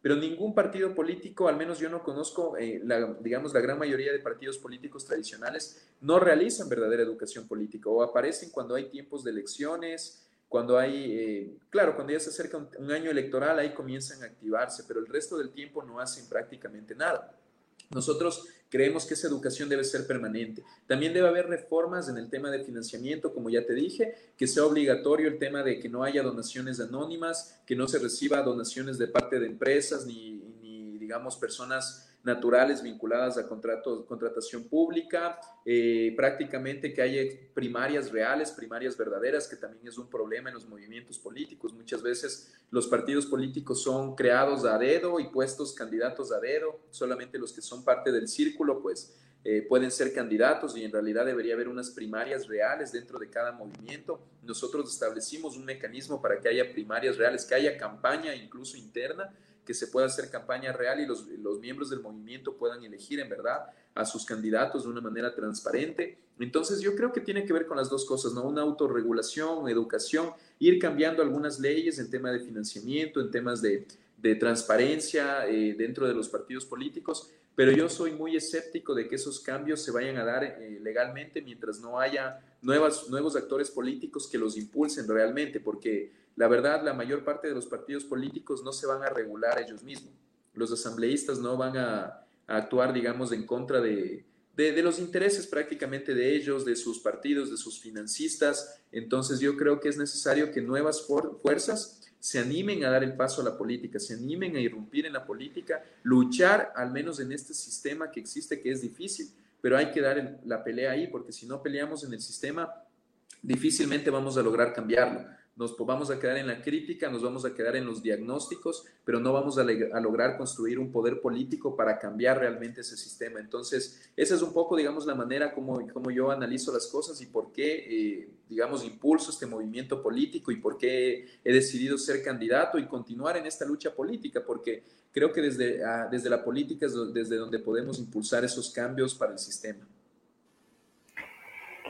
Pero ningún partido político, al menos yo no conozco, eh, digamos, la gran mayoría de partidos políticos tradicionales, no realizan verdadera educación política o aparecen cuando hay tiempos de elecciones, cuando hay, eh, claro, cuando ya se acerca un año electoral, ahí comienzan a activarse, pero el resto del tiempo no hacen prácticamente nada. Nosotros creemos que esa educación debe ser permanente. También debe haber reformas en el tema de financiamiento, como ya te dije, que sea obligatorio el tema de que no haya donaciones anónimas, que no se reciba donaciones de parte de empresas ni, ni digamos, personas naturales vinculadas a contratos, contratación pública, eh, prácticamente que haya primarias reales, primarias verdaderas, que también es un problema en los movimientos políticos. Muchas veces los partidos políticos son creados a dedo y puestos candidatos a dedo, solamente los que son parte del círculo, pues eh, pueden ser candidatos y en realidad debería haber unas primarias reales dentro de cada movimiento. Nosotros establecimos un mecanismo para que haya primarias reales, que haya campaña incluso interna que se pueda hacer campaña real y los, los miembros del movimiento puedan elegir en verdad a sus candidatos de una manera transparente. Entonces yo creo que tiene que ver con las dos cosas, ¿no? Una autorregulación, educación, ir cambiando algunas leyes en tema de financiamiento, en temas de, de transparencia eh, dentro de los partidos políticos, pero yo soy muy escéptico de que esos cambios se vayan a dar eh, legalmente mientras no haya nuevas, nuevos actores políticos que los impulsen realmente, porque la verdad, la mayor parte de los partidos políticos no se van a regular ellos mismos. Los asambleístas no van a, actuar, digamos, en contra de, de, los intereses prácticamente de ellos, de sus partidos, de sus financistas. Entonces yo creo que es necesario que nuevas fuerzas se animen a dar el paso a la política, se animen a irrumpir en la política, luchar al menos en este sistema que existe, que es difícil, pero hay que dar la pelea ahí, porque si no peleamos en el sistema, difícilmente vamos a lograr cambiarlo nos vamos a quedar en la crítica, nos vamos a quedar en los diagnósticos, pero no vamos a, lograr construir un poder político para cambiar realmente ese sistema. Entonces, esa es un poco, digamos, la manera como, como yo analizo las cosas y por qué, eh, digamos, impulso este movimiento político y por qué he decidido ser candidato y continuar en esta lucha política, porque creo que desde, ah, desde la política es desde donde podemos impulsar esos cambios para el sistema.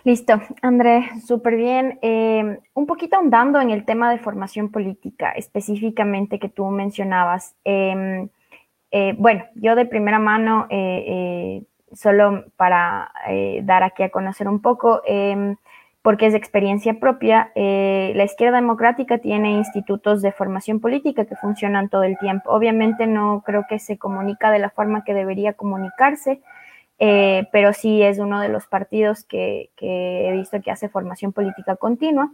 Listo, André, súper bien. Eh, un poquito ahondando en el tema de formación política, específicamente que tú mencionabas. Em, eh, bueno, yo de primera mano, eh, solo para dar aquí a conocer un poco, em, porque es de experiencia propia, la izquierda democrática tiene institutos de formación política que funcionan todo el tiempo. Obviamente no creo que se comunica de la forma que debería comunicarse eh, pero sí es uno de los partidos que, he visto que hace formación política continua.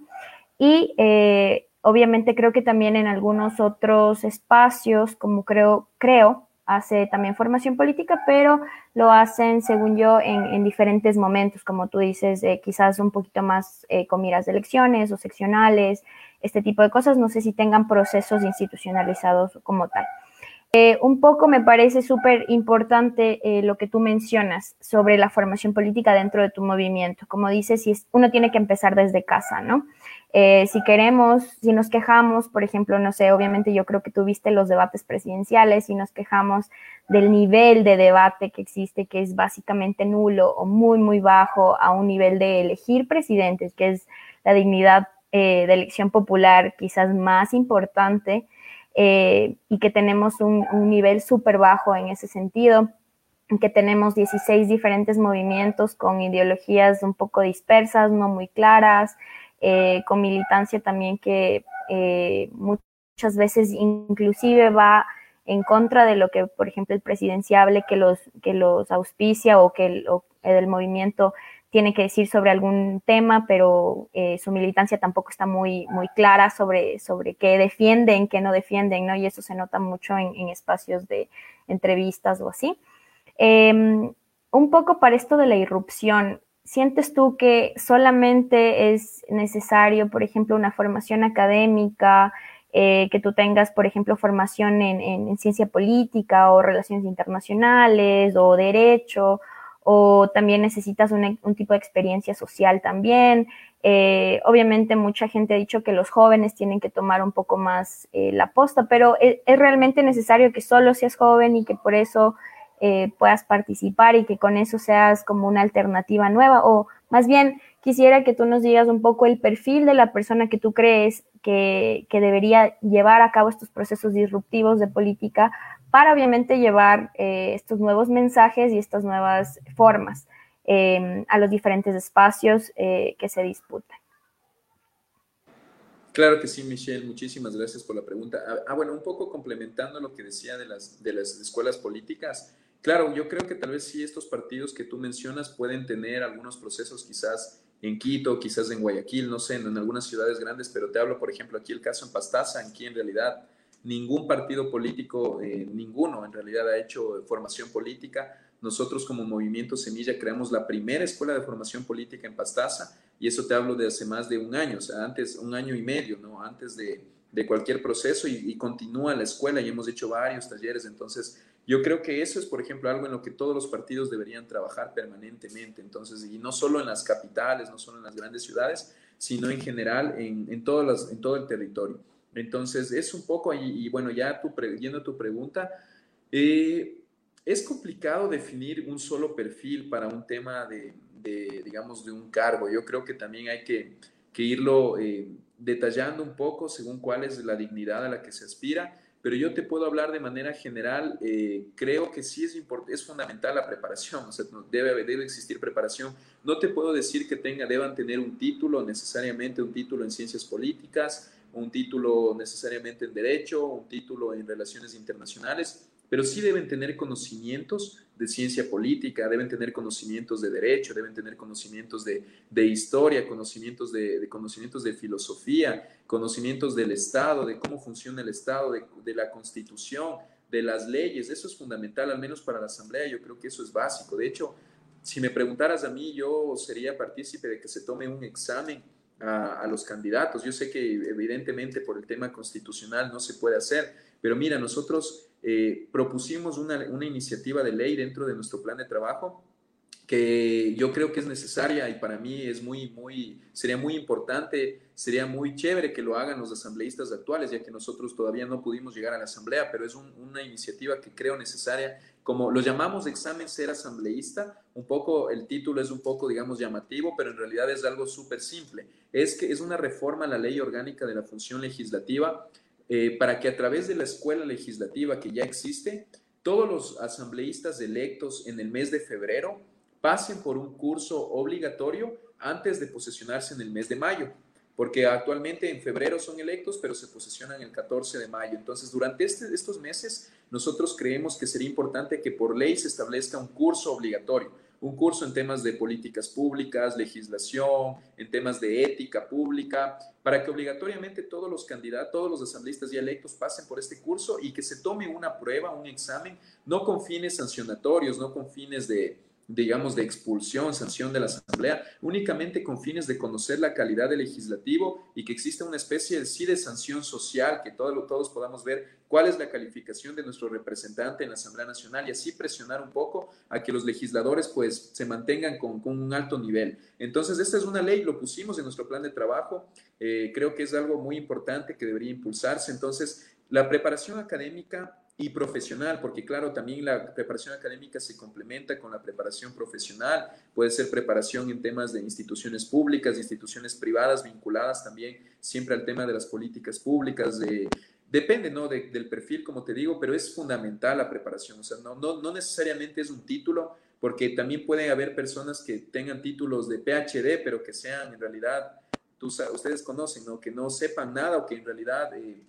Y eh, obviamente creo que también en algunos otros espacios, como creo, creo hace también formación política, pero lo hacen, según yo, en, diferentes momentos, como tú dices, quizás un poquito más eh, con miras de elecciones o seccionales, este tipo de cosas. No sé si tengan procesos institucionalizados como tal. Eh, un poco me parece súper importante eh, lo que tú mencionas sobre la formación política dentro de tu movimiento. Como dices, si uno tiene que empezar desde casa, ¿no? Eh, si queremos, si nos quejamos, por ejemplo, no sé, obviamente yo creo que tuviste los debates presidenciales, si nos quejamos del nivel de debate que existe, que es básicamente nulo o muy, muy bajo a un nivel de elegir presidentes, que es la dignidad de elección popular quizás más importante eh, y que tenemos un, nivel súper bajo en ese sentido, que tenemos 16 diferentes movimientos con ideologías un poco dispersas, no muy claras, eh, con militancia también que eh, muchas veces inclusive va en contra de lo que, por ejemplo, el presidenciable que los, que los auspicia o que el, o el movimiento tiene que decir sobre algún tema, pero eh, su militancia tampoco está muy, muy clara sobre, sobre qué defienden, qué no defienden, ¿no? Y eso se nota mucho en, espacios de entrevistas o así. Em, un poco para esto de la irrupción, ¿sientes tú que solamente es necesario, por ejemplo, una formación académica, eh, que tú tengas, por ejemplo, formación en, en, ciencia política o relaciones internacionales o derecho, o también necesitas un, tipo de experiencia social también. Eh, obviamente mucha gente ha dicho que los jóvenes tienen que tomar un poco más eh, la posta, pero es, realmente necesario que solo seas joven y que por eso eh, puedas participar y que con eso seas como una alternativa nueva. O más bien quisiera que tú nos digas un poco el perfil de la persona que tú crees que debería llevar a cabo estos procesos disruptivos de política para obviamente llevar eh, estos nuevos mensajes y estas nuevas formas em, a los diferentes espacios eh, que se disputan. Claro que sí, Michelle, muchísimas gracias por la pregunta. Ah, ah, bueno, un poco complementando lo que decía de las, de las escuelas políticas. Claro, yo creo que tal vez sí estos partidos que tú mencionas pueden tener algunos procesos quizás en Quito, quizás en Guayaquil, no sé, en, en algunas ciudades grandes, pero te hablo, por ejemplo, aquí el caso en Pastaza, aquí en realidad ningún partido político, eh, ninguno en realidad ha hecho formación política. Nosotros como Movimiento Semilla creamos la primera escuela de formación política en Pastaza y eso te hablo de hace más de un año, o sea, antes, un año y medio, ¿no? Antes de, de cualquier proceso y, continúa la escuela y hemos hecho varios talleres. Entonces, yo creo que eso es, por ejemplo, algo en lo que todos los partidos deberían trabajar permanentemente. Entonces, y no solo en las capitales, no solo en las grandes ciudades, sino en general en, en, todas las, en todo el territorio. Entonces, es un poco, y, bueno, ya tu, yendo a tu pregunta, eh, es complicado definir un solo perfil para un tema de, digamos, de un cargo. Yo creo que también hay que, irlo eh, detallando un poco según cuál es la dignidad a la que se aspira, pero yo te puedo hablar de manera general, eh, creo que sí es, es fundamental la preparación, o sea, debe, debe existir preparación. No te puedo decir que tenga, deban tener un título, necesariamente un título en ciencias políticas, un título necesariamente en derecho, un título en relaciones internacionales, pero sí deben tener conocimientos de ciencia política, deben tener conocimientos de derecho, deben tener conocimientos de, historia, conocimientos de, conocimientos de filosofía, conocimientos del Estado, de cómo funciona el Estado, de, de la Constitución, de las leyes. Eso es fundamental, al menos para la Asamblea, yo creo que eso es básico. De hecho, si me preguntaras a mí, yo sería partícipe de que se tome un examen a, los candidatos. Yo sé que evidentemente por el tema constitucional no se puede hacer, pero mira, nosotros eh, propusimos una, una iniciativa de ley dentro de nuestro plan de trabajo que yo creo que es necesaria y para mí es muy, muy, sería muy importante, sería muy chévere que lo hagan los asambleístas actuales, ya que nosotros todavía no pudimos llegar a la asamblea, pero es una iniciativa que creo necesaria, como lo llamamos examen ser asambleísta, un poco, el título es un poco, digamos, llamativo, pero en realidad es algo súper simple, es que es una reforma a la ley orgánica de la función legislativa eh, para que a través de la escuela legislativa que ya existe, todos los asambleístas electos en el mes de febrero, pasen por un curso obligatorio antes de posesionarse en el mes de mayo, porque actualmente en febrero son electos, pero se posesionan el 14 de mayo. Entonces, durante este, estos meses, nosotros creemos que sería importante que por ley se establezca un curso obligatorio, un curso en temas de políticas públicas, legislación, en temas de ética pública, para que obligatoriamente todos los candidatos, todos los asambleístas y electos pasen por este curso y que se tome una prueba, un examen, no con fines sancionatorios, no con fines de, digamos, de expulsión, sanción de la Asamblea, únicamente con fines de conocer la calidad del legislativo y que exista una especie de, sí de sanción social, que todos, todos podamos ver cuál es la calificación de nuestro representante en la Asamblea Nacional y así presionar un poco a que los legisladores pues se mantengan con, un alto nivel. Entonces, esta es una ley, lo pusimos en nuestro plan de trabajo, eh, creo que es algo muy importante que debería impulsarse. Entonces, la preparación académica y profesional, porque claro, también la preparación académica se complementa con la preparación profesional, puede ser preparación en temas de instituciones públicas, instituciones privadas vinculadas también siempre al tema de las políticas públicas, de, depende ¿no? del perfil, como te digo, pero es fundamental la preparación, o sea, no, no, no necesariamente es un título, porque también puede haber personas que tengan títulos de PhD, pero que sean en realidad, ustedes conocen, ¿no? que no sepan nada o que en realidad... Eh,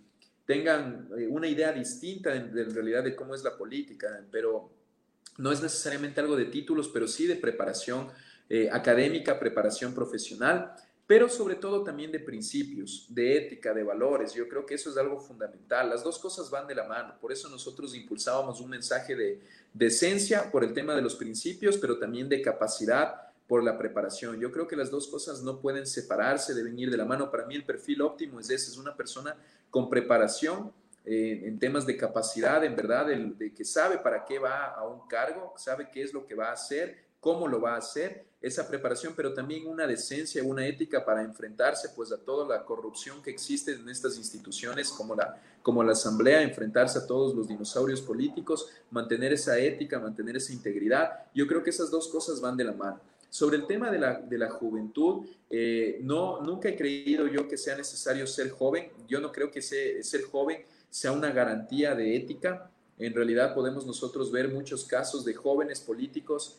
tengan eh, una idea distinta en, realidad de cómo es la política, pero no es necesariamente algo de títulos, pero sí de preparación eh, académica, preparación profesional, pero sobre todo también de principios, de ética, de valores. Yo creo que eso es algo fundamental. Las dos cosas van de la mano. Por eso nosotros impulsábamos un mensaje de, de esencia por el tema de los principios, pero también de capacidad por la preparación. Yo creo que las dos cosas no pueden separarse, deben ir de la mano. Para mí el perfil óptimo es ese, es una persona con preparación eh, en temas de capacidad, en verdad, de, que sabe para qué va a un cargo, sabe qué es lo que va a hacer, cómo lo va a hacer, esa preparación, pero también una decencia, una ética para enfrentarse pues a toda la corrupción que existe en estas instituciones como la, como la Asamblea, enfrentarse a todos los dinosaurios políticos, mantener esa ética, mantener esa integridad. Yo creo que esas dos cosas van de la mano. Sobre el tema de la, de la juventud, eh, no, nunca he creído yo que sea necesario ser joven. Yo no creo que ser joven sea una garantía de ética. En realidad podemos nosotros ver muchos casos de jóvenes políticos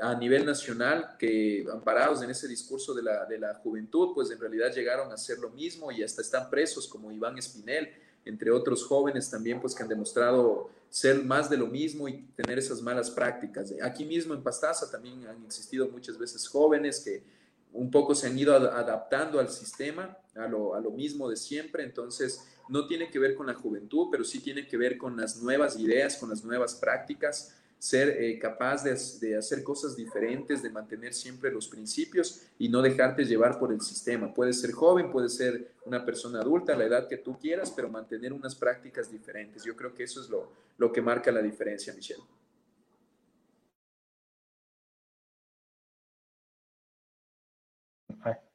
a nivel nacional que amparados en ese discurso de la, de la juventud, pues en realidad llegaron a hacer lo mismo y hasta están presos como Iván Espinel, entre otros jóvenes también pues que han demostrado ser más de lo mismo y tener esas malas prácticas. Aquí mismo en Pastaza también han existido muchas veces jóvenes que un poco se han ido adaptando al sistema, a lo, a lo mismo de siempre, entonces no tiene que ver con la juventud, pero sí tiene que ver con las nuevas ideas, con las nuevas prácticas, ser eh, capaz de, hacer cosas diferentes, de mantener siempre los principios y no dejarte llevar por el sistema. Puedes ser joven, puedes ser una persona adulta, la edad que tú quieras, pero mantener unas prácticas diferentes. Yo creo que eso es lo, lo que marca la diferencia, Michelle.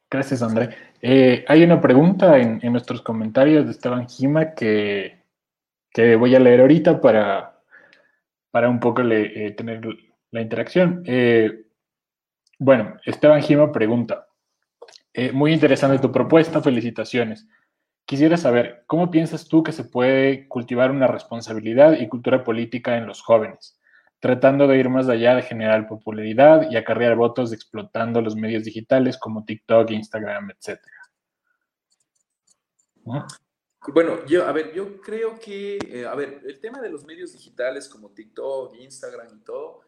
Gracias, André. Eh, hay una pregunta en, nuestros comentarios de Esteban Gima que, que voy a leer ahorita para, para un poco eh, tener la interacción. Eh, bueno, Esteban Gima pregunta, eh, muy interesante tu propuesta, felicitaciones. Quisiera saber, ¿cómo piensas tú que se puede cultivar una responsabilidad y cultura política en los jóvenes, tratando de ir más allá de generar popularidad y acarrear votos explotando los medios digitales como TikTok, Instagram, etcétera? Bueno, yo, a ver, yo creo que, eh, a ver, el tema de los medios digitales como TikTok, Instagram y todo,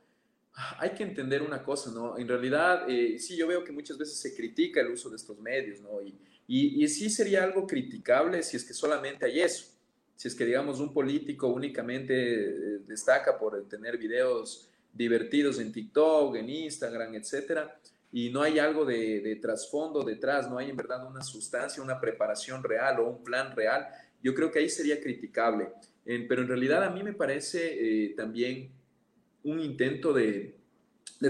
hay que entender una cosa, ¿no? En realidad, eh, sí, yo veo que muchas veces se critica el uso de estos medios, ¿no? Y, y, sí sería algo criticable si es que solamente hay eso. Si es que, digamos, un político únicamente eh, destaca por tener videos divertidos en TikTok, en Instagram, etcétera y no hay algo de, trasfondo detrás, no hay en verdad una sustancia, una preparación real o un plan real, yo creo que ahí sería criticable. pero en realidad a mí me parece eh, también un intento de,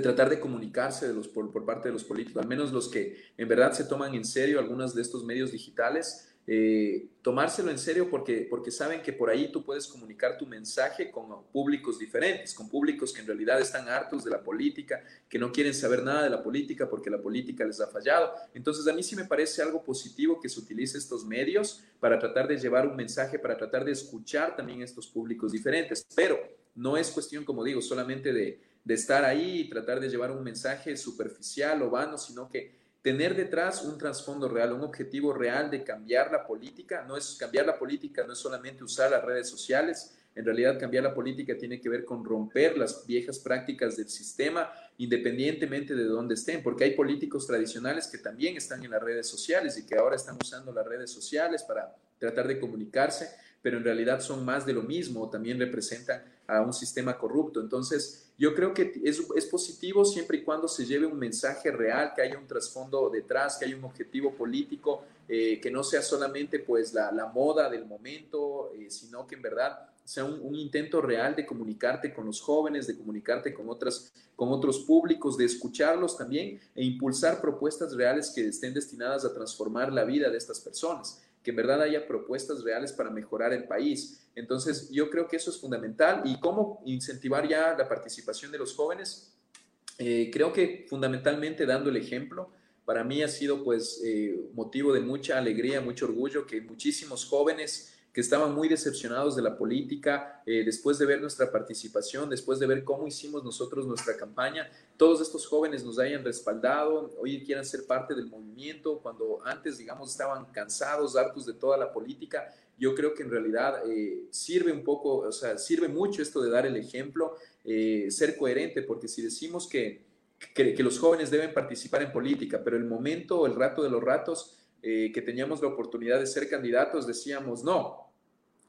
tratar de comunicarse de los, por, por, parte de los políticos, al menos los que en verdad se toman en serio algunos de estos medios digitales, eh, tomárselo en serio porque, porque saben que por ahí tú puedes comunicar tu mensaje con públicos diferentes, con públicos que en realidad están hartos de la política, que no quieren saber nada de la política porque la política les ha fallado. Entonces a mí sí me parece algo positivo que se utilice estos medios para tratar de llevar un mensaje, para tratar de escuchar también estos públicos diferentes, pero no es cuestión, como digo, solamente de, de estar ahí y tratar de llevar un mensaje superficial o vano, sino que tener detrás un trasfondo real, un objetivo real de cambiar la política. No es cambiar la política, no es solamente usar las redes sociales, En realidad, cambiar la política tiene que ver con romper las viejas prácticas del sistema, independientemente de dónde estén, porque hay políticos tradicionales que también están en las redes sociales y que ahora están usando las redes sociales para tratar de comunicarse, pero en realidad son más de lo mismo, también representan a un sistema corrupto. Entonces, yo creo que es, positivo siempre y cuando se lleve un mensaje real, que haya un trasfondo detrás, que haya un objetivo político, eh, que no sea solamente pues la, moda del momento, eh, sino que en verdad sea un, un, intento real de comunicarte con los jóvenes, de comunicarte con, otras, con otros públicos, de escucharlos también e impulsar propuestas reales que estén destinadas a transformar la vida de estas personas que en verdad haya propuestas reales para mejorar el país. Entonces, yo creo que eso es fundamental. ¿Y cómo incentivar ya la participación de los jóvenes? Eh, creo que fundamentalmente dando el ejemplo. Para mí ha sido pues eh, motivo de mucha alegría, mucho orgullo que muchísimos jóvenes que estaban muy decepcionados de la política, eh, después de ver nuestra participación, después de ver cómo hicimos nosotros nuestra campaña, todos estos jóvenes nos hayan respaldado, hoy quieran ser parte del movimiento, cuando antes, digamos, estaban cansados, hartos de toda la política. Yo creo que en realidad eh, sirve un poco, o sea, sirve mucho esto de dar el ejemplo, eh, ser coherente, porque si decimos que, que, que los jóvenes deben participar en política, pero el momento, el rato de los ratos, eh, que teníamos la oportunidad de ser candidatos, decíamos, no,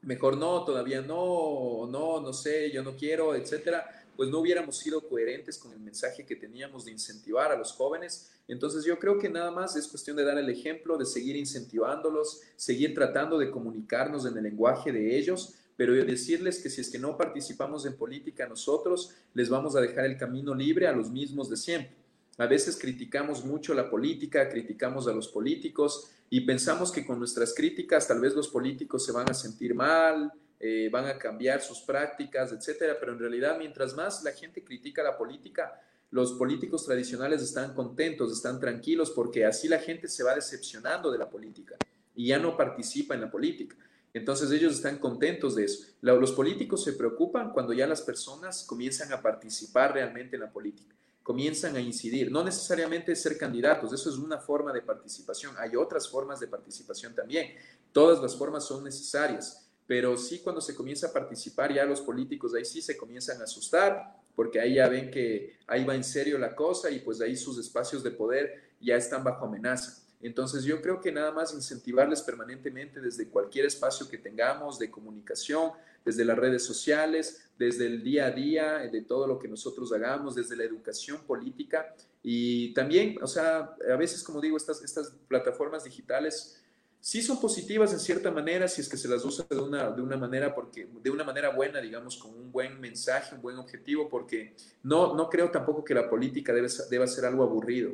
mejor no, todavía no, no, no sé, yo no quiero, etcétera, pues no hubiéramos sido coherentes con el mensaje que teníamos de incentivar a los jóvenes. Entonces yo creo que nada más es cuestión de dar el ejemplo, de seguir incentivándolos, seguir tratando de comunicarnos en el lenguaje de ellos, pero decirles que si es que no participamos en política nosotros, les vamos a dejar el camino libre a los mismos de siempre. A veces criticamos mucho la política, criticamos a los políticos y pensamos que con nuestras críticas tal vez los políticos se van a sentir mal, eh, van a cambiar sus prácticas, etcétera. Pero en realidad, mientras más la gente critica la política, los políticos tradicionales están contentos, están tranquilos, porque así la gente se va decepcionando de la política y ya no participa en la política. Entonces ellos están contentos de eso. Los políticos se preocupan cuando ya las personas comienzan a participar realmente en la política comienzan a incidir. No necesariamente ser candidatos, eso es una forma de participación. Hay otras formas de participación también. Todas las formas son necesarias, pero sí cuando se comienza a participar ya los políticos ahí sí se comienzan a asustar, porque ahí ya ven que ahí va en serio la cosa y pues ahí sus espacios de poder ya están bajo amenaza. Entonces yo creo que nada más incentivarles permanentemente desde cualquier espacio que tengamos de comunicación, desde las redes sociales, desde el día a día, de todo lo que nosotros hagamos, desde la educación política. Y también, o sea, a veces, como digo, estas, estas plataformas digitales sí son positivas en cierta manera si es que se las usa de una, de una manera porque de una manera buena digamos con un buen mensaje un buen objetivo porque no no creo tampoco que la política debe, deba ser algo aburrido.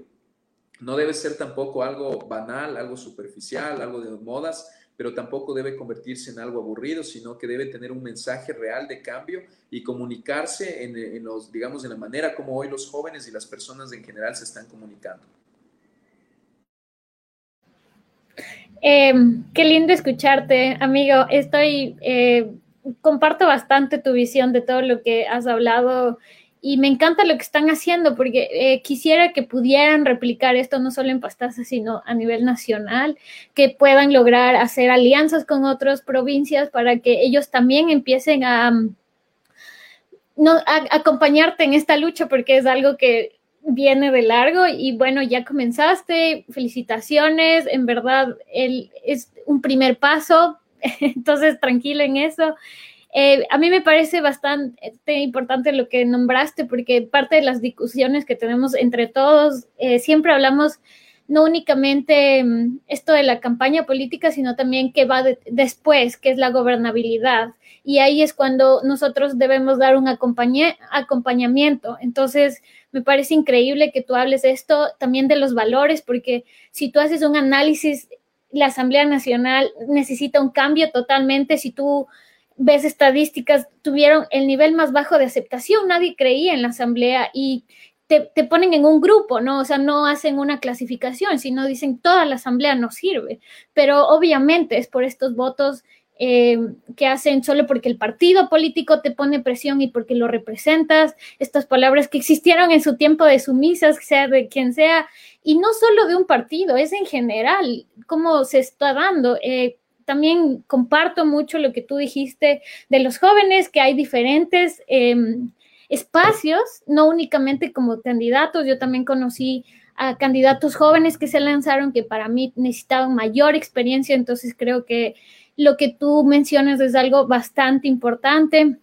No debe ser tampoco algo banal, algo superficial, algo de modas, pero tampoco debe convertirse en algo aburrido, sino que debe tener un mensaje real de cambio y comunicarse en, los, digamos, en la manera como hoy los jóvenes y las personas en general se están comunicando. Eh, qué lindo escucharte, amigo. Estoy, eh, comparto bastante tu visión de todo lo que has hablado y me encanta lo que están haciendo porque eh, quisiera que pudieran replicar esto no solo en Pastaza, sino a nivel nacional, que puedan lograr hacer alianzas con otras provincias para que ellos también empiecen a, mm, no, acompañarte en esta lucha porque es algo que viene de largo y bueno, ya comenzaste, felicitaciones, en verdad él es un primer paso, entonces tranquilo en eso. Eh, a mí me parece bastante importante lo que nombraste, porque parte de las discusiones que tenemos entre todos, eh, siempre hablamos no únicamente mm, esto de la campaña política, sino también qué va después, que es la gobernabilidad. Y ahí es cuando nosotros debemos dar un acompañamiento. Entonces, me parece increíble que tú hables de esto, también de los valores, porque si tú haces un análisis, la Asamblea Nacional necesita un cambio totalmente. Si tú ves estadísticas, tuvieron el nivel más bajo de aceptación, nadie creía en la asamblea y te, ponen en un grupo, ¿no? O sea, no hacen una clasificación, sino dicen toda la asamblea no sirve, pero obviamente es por estos votos eh, que hacen solo porque el partido político te pone presión y porque lo representas, estas palabras que existieron en su tiempo de sumisas, sea de quien sea, y no solo de un partido, es en general, cómo se está dando. Eh, también comparto mucho lo que tú dijiste de los jóvenes, que hay diferentes em, espacios, no únicamente como candidatos, yo también conocí a candidatos jóvenes que se lanzaron que para mí necesitaban mayor experiencia, entonces creo que lo que tú mencionas es algo bastante importante.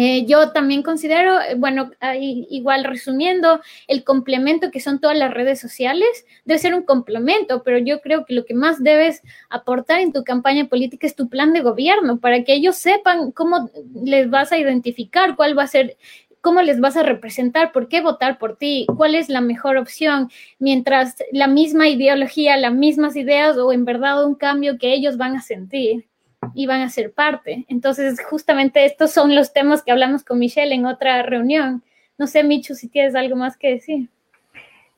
Eh, yo también considero, eh, bueno, igual resumiendo, el complemento que son todas las redes sociales debe ser un complemento, pero yo creo que lo que más debes aportar en tu campaña política es tu plan de gobierno para que ellos sepan cómo les vas a identificar, cuál va a ser cómo les vas a representar, por qué votar por ti, cuál es la mejor opción, mientras la misma ideología, las mismas ideas o en verdad un cambio que ellos van a sentir y van a ser parte. Entonces, justamente estos son los temas que hablamos con Michelle en otra reunión. No sé, Michu, si tienes algo más que decir.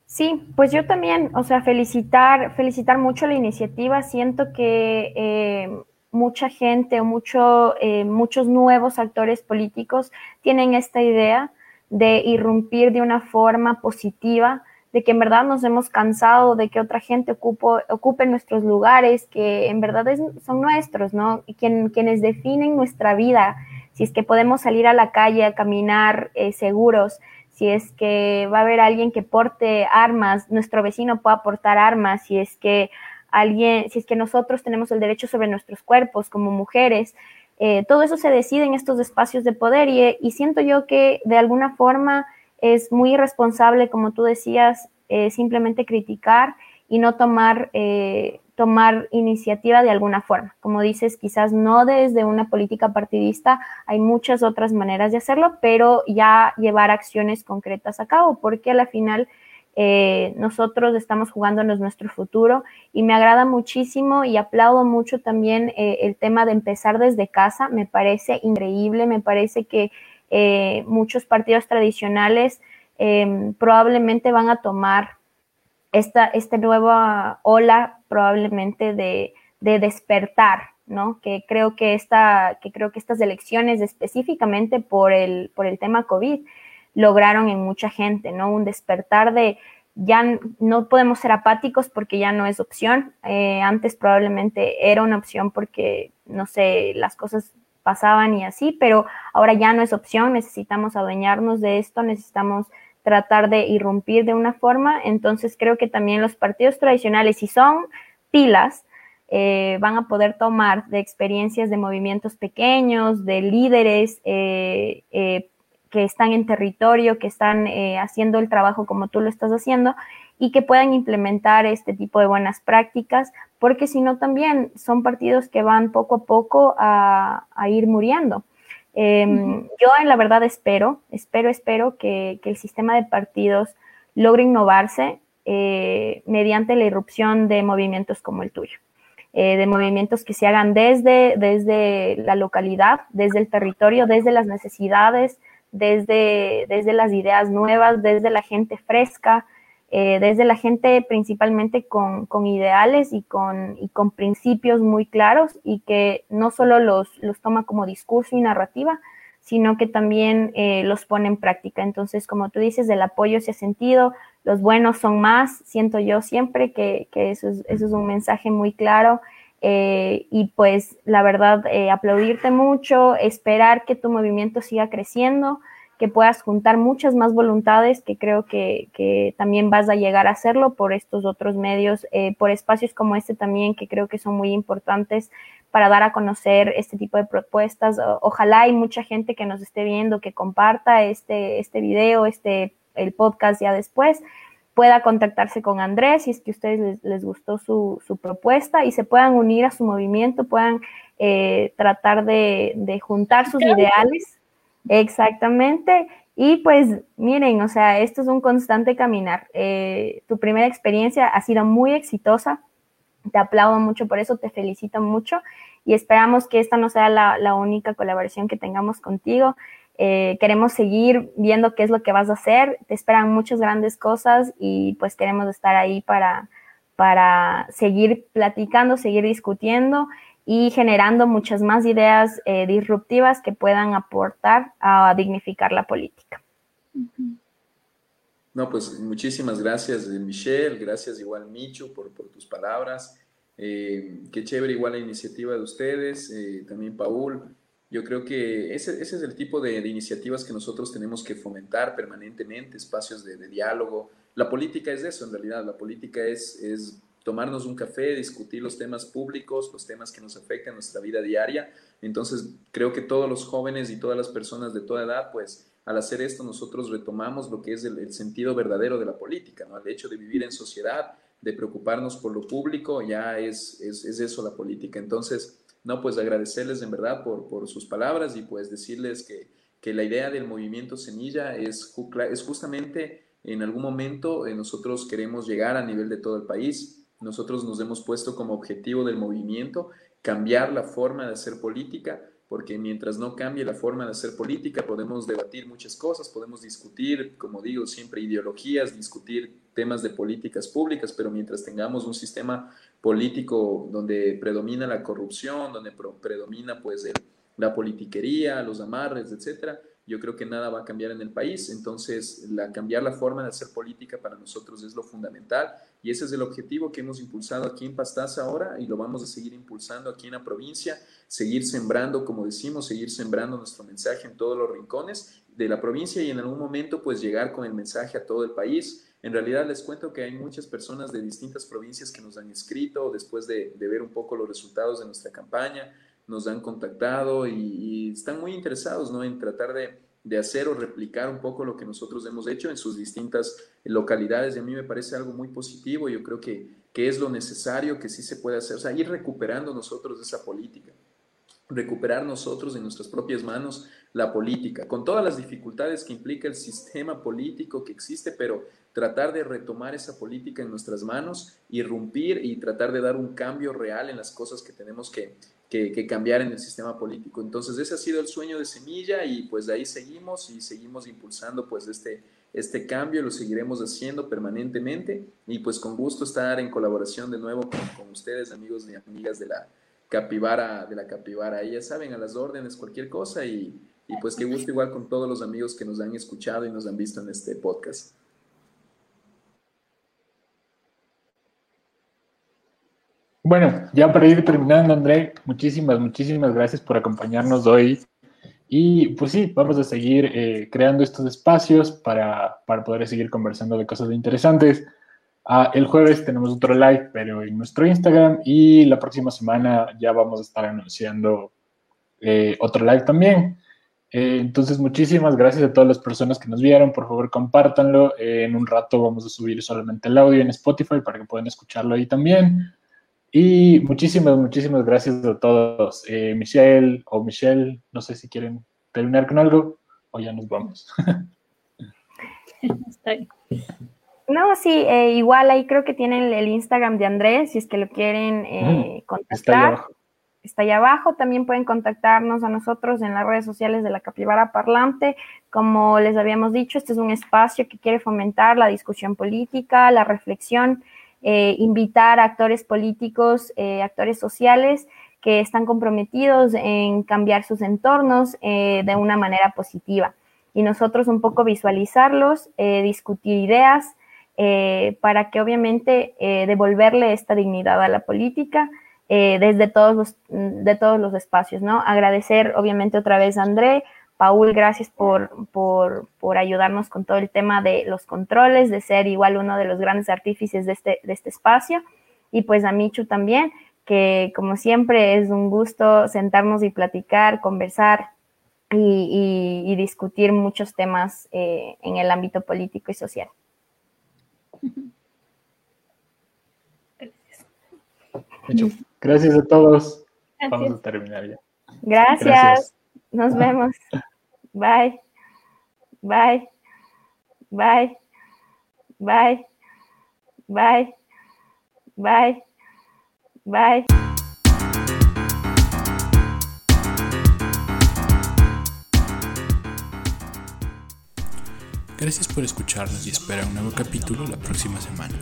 Sí, pues yo también, o sea, felicitar, felicitar mucho la iniciativa. Siento que eh, mucha gente o mucho, eh, muchos nuevos actores políticos tienen esta idea de irrumpir de una forma positiva, de que en verdad nos hemos cansado de que otra gente ocupe nuestros lugares, que en verdad son nuestros, ¿no? Y quienes definen nuestra vida, si es que podemos salir a la calle a caminar eh, seguros, si es que va a haber alguien que porte armas, nuestro vecino pueda portar armas, si es que alguien, si es que nosotros tenemos el derecho sobre nuestros cuerpos como mujeres, eh, todo eso se decide en estos espacios de poder y, siento yo que de alguna forma es muy irresponsable, como tú decías, eh, simplemente criticar y no tomar, eh, tomar iniciativa de alguna forma. Como dices, quizás no desde una política partidista, hay muchas otras maneras de hacerlo, pero ya llevar acciones concretas a cabo, porque a la final eh, nosotros estamos jugándonos nuestro futuro y me agrada muchísimo y aplaudo mucho también el tema de empezar desde casa, me parece increíble, me parece que eh, muchos partidos tradicionales em, probablemente van a tomar esta, esta nueva ola probablemente de, de despertar, ¿no? Que creo que, esta, que creo que estas elecciones específicamente por el, por el tema COVID, lograron en mucha gente, ¿no? Un despertar de ya no podemos ser apáticos porque ya no es opción. Eh, antes probablemente era una opción porque, no sé, las cosas pasaban y así, pero ahora ya no es opción, necesitamos adueñarnos de esto, necesitamos tratar de irrumpir de una forma. Entonces creo que también los partidos tradicionales, si son pilas, eh, van a poder tomar de experiencias de movimientos pequeños, de líderes eh, que están en territorio, que están eh, haciendo el trabajo como tú lo estás haciendo y que puedan implementar este tipo de buenas prácticas, porque si no también son partidos que van poco a poco a, ir muriendo. Em, yo en la verdad espero, espero, espero que, el sistema de partidos logre innovarse eh, mediante la irrupción de movimientos como el tuyo. Eh, de movimientos que se hagan desde, desde la localidad, desde el territorio, desde las necesidades, desde, desde las ideas nuevas, desde la gente fresca, eh, desde la gente principalmente con, ideales y con, y con, principios muy claros y que no solo los, los toma como discurso y narrativa, sino que también eh, los pone en práctica. Entonces, como tú dices, el apoyo se ha sentido, los buenos son más, siento yo siempre que, eso, es, eso es un mensaje muy claro. Eh, y pues la verdad, aplaudirte mucho, esperar que tu movimiento siga creciendo, que puedas juntar muchas más voluntades, que creo que, que también vas a llegar a hacerlo por estos otros medios, eh, por espacios como este también, que creo que son muy importantes para dar a conocer este tipo de propuestas. ojalá hay mucha gente que nos esté viendo, que comparta este, este video, este, el podcast ya después, pueda contactarse con Andrés si es que a ustedes les, gustó su, propuesta y se puedan unir a su movimiento, puedan eh, tratar de, juntar sus ideales. Exactamente. Y pues miren, o sea, esto es un constante caminar. Eh, tu primera experiencia ha sido muy exitosa. Te aplaudo mucho por eso, te felicito mucho y esperamos que esta no sea la, la única colaboración que tengamos contigo. Eh, queremos seguir viendo qué es lo que vas a hacer. Te esperan muchas grandes cosas y pues queremos estar ahí para, para seguir platicando, seguir discutiendo y generando muchas más ideas eh, disruptivas que puedan aportar a dignificar la política. No, pues muchísimas gracias, Michelle. Gracias igual, Micho, por, por tus palabras. Eh, qué chévere igual la iniciativa de ustedes, eh, también Paul. Yo creo que ese, ese es el tipo de, iniciativas que nosotros tenemos que fomentar permanentemente, espacios de, de, diálogo. La política es eso, en realidad. La política es, es tomarnos un café, discutir los temas públicos, los temas que nos afectan en nuestra vida diaria. Entonces, creo que todos los jóvenes y todas las personas de toda edad, pues al hacer esto nosotros retomamos lo que es el, sentido verdadero de la política, ¿no? El hecho de vivir en sociedad, de preocuparnos por lo público, ya es, es, eso la política. Entonces, no, pues agradecerles en verdad por, por sus palabras y pues decirles que, que la idea del movimiento Semilla es, es justamente en algún momento eh, nosotros queremos llegar a nivel de todo el país, nosotros nos hemos puesto como objetivo del movimiento cambiar la forma de hacer política, porque mientras no cambie la forma de hacer política, podemos debatir muchas cosas, podemos discutir, como digo, siempre ideologías, discutir temas de políticas públicas, pero mientras tengamos un sistema político donde predomina la corrupción, donde predomina pues la politiquería, los amarres, etcétera, yo creo que nada va a cambiar en el país. Entonces, la, cambiar la forma de hacer política para nosotros es lo fundamental y ese es el objetivo que hemos impulsado aquí en Pastaza ahora y lo vamos a seguir impulsando aquí en la provincia, seguir sembrando, como decimos, seguir sembrando nuestro mensaje en todos los rincones de la provincia y en algún momento pues llegar con el mensaje a todo el país. En realidad les cuento que hay muchas personas de distintas provincias que nos han escrito después de, de ver un poco los resultados de nuestra campaña nos han contactado y, están muy interesados ¿no? en tratar de, de, hacer o replicar un poco lo que nosotros hemos hecho en sus distintas localidades y a mí me parece algo muy positivo, yo creo que, que es lo necesario que sí se puede hacer, o sea, ir recuperando nosotros esa política recuperar nosotros en nuestras propias manos la política, con todas las dificultades que implica el sistema político que existe, pero tratar de retomar esa política en nuestras manos, irrumpir y tratar de dar un cambio real en las cosas que tenemos que, que, cambiar en el sistema político. Entonces ese ha sido el sueño de Semilla y pues de ahí seguimos y seguimos impulsando pues este, este cambio, lo seguiremos haciendo permanentemente y pues con gusto estar en colaboración de nuevo con, ustedes, amigos y amigas de la capibara, de la capibara. Ahí ya saben, a las órdenes, cualquier cosa y, y pues qué gusto igual con todos los amigos que nos han escuchado y nos han visto en este podcast. Bueno, ya para ir terminando, André, muchísimas, muchísimas gracias por acompañarnos hoy. Y pues sí, vamos a seguir eh, creando estos espacios para, para, poder seguir conversando de cosas interesantes. Ah, el jueves tenemos otro live, pero en nuestro Instagram. Y la próxima semana ya vamos a estar anunciando eh, otro live también. Eh, entonces, muchísimas gracias a todas las personas que nos vieron. Por favor, compártanlo. en un rato vamos a subir solamente el audio en Spotify para que puedan escucharlo ahí también. Y muchísimas, muchísimas gracias a todos. Eh, Michelle o Michelle, no sé si quieren terminar con algo o ya nos vamos. No, sí, eh, igual ahí creo que tienen el Instagram de Andrés, si es que lo quieren eh, contactar. Está ahí, abajo. Está ahí abajo. También pueden contactarnos a nosotros en las redes sociales de la Capibara Parlante. Como les habíamos dicho, este es un espacio que quiere fomentar la discusión política, la reflexión eh, invitar a actores políticos, eh, actores sociales que están comprometidos en cambiar sus entornos eh, de una manera positiva. Y nosotros un poco visualizarlos, discutir ideas, para que obviamente devolverle esta dignidad a la política desde todos los, de todos los espacios, ¿no? Agradecer obviamente otra vez a André, Paul, gracias por, por, ayudarnos con todo el tema de los controles, de ser igual uno de los grandes artífices de este, de este espacio. Y pues a Michu también, que como siempre es un gusto sentarnos y platicar, conversar y, discutir muchos temas eh, en el ámbito político y social. Gracias. Gracias a todos. Vamos a terminar ya. Gracias. Nos vemos. Bye. Bye. Bye. Bye. Bye. Bye. Bye. Gracias por escucharnos y espera un nuevo capítulo la próxima semana.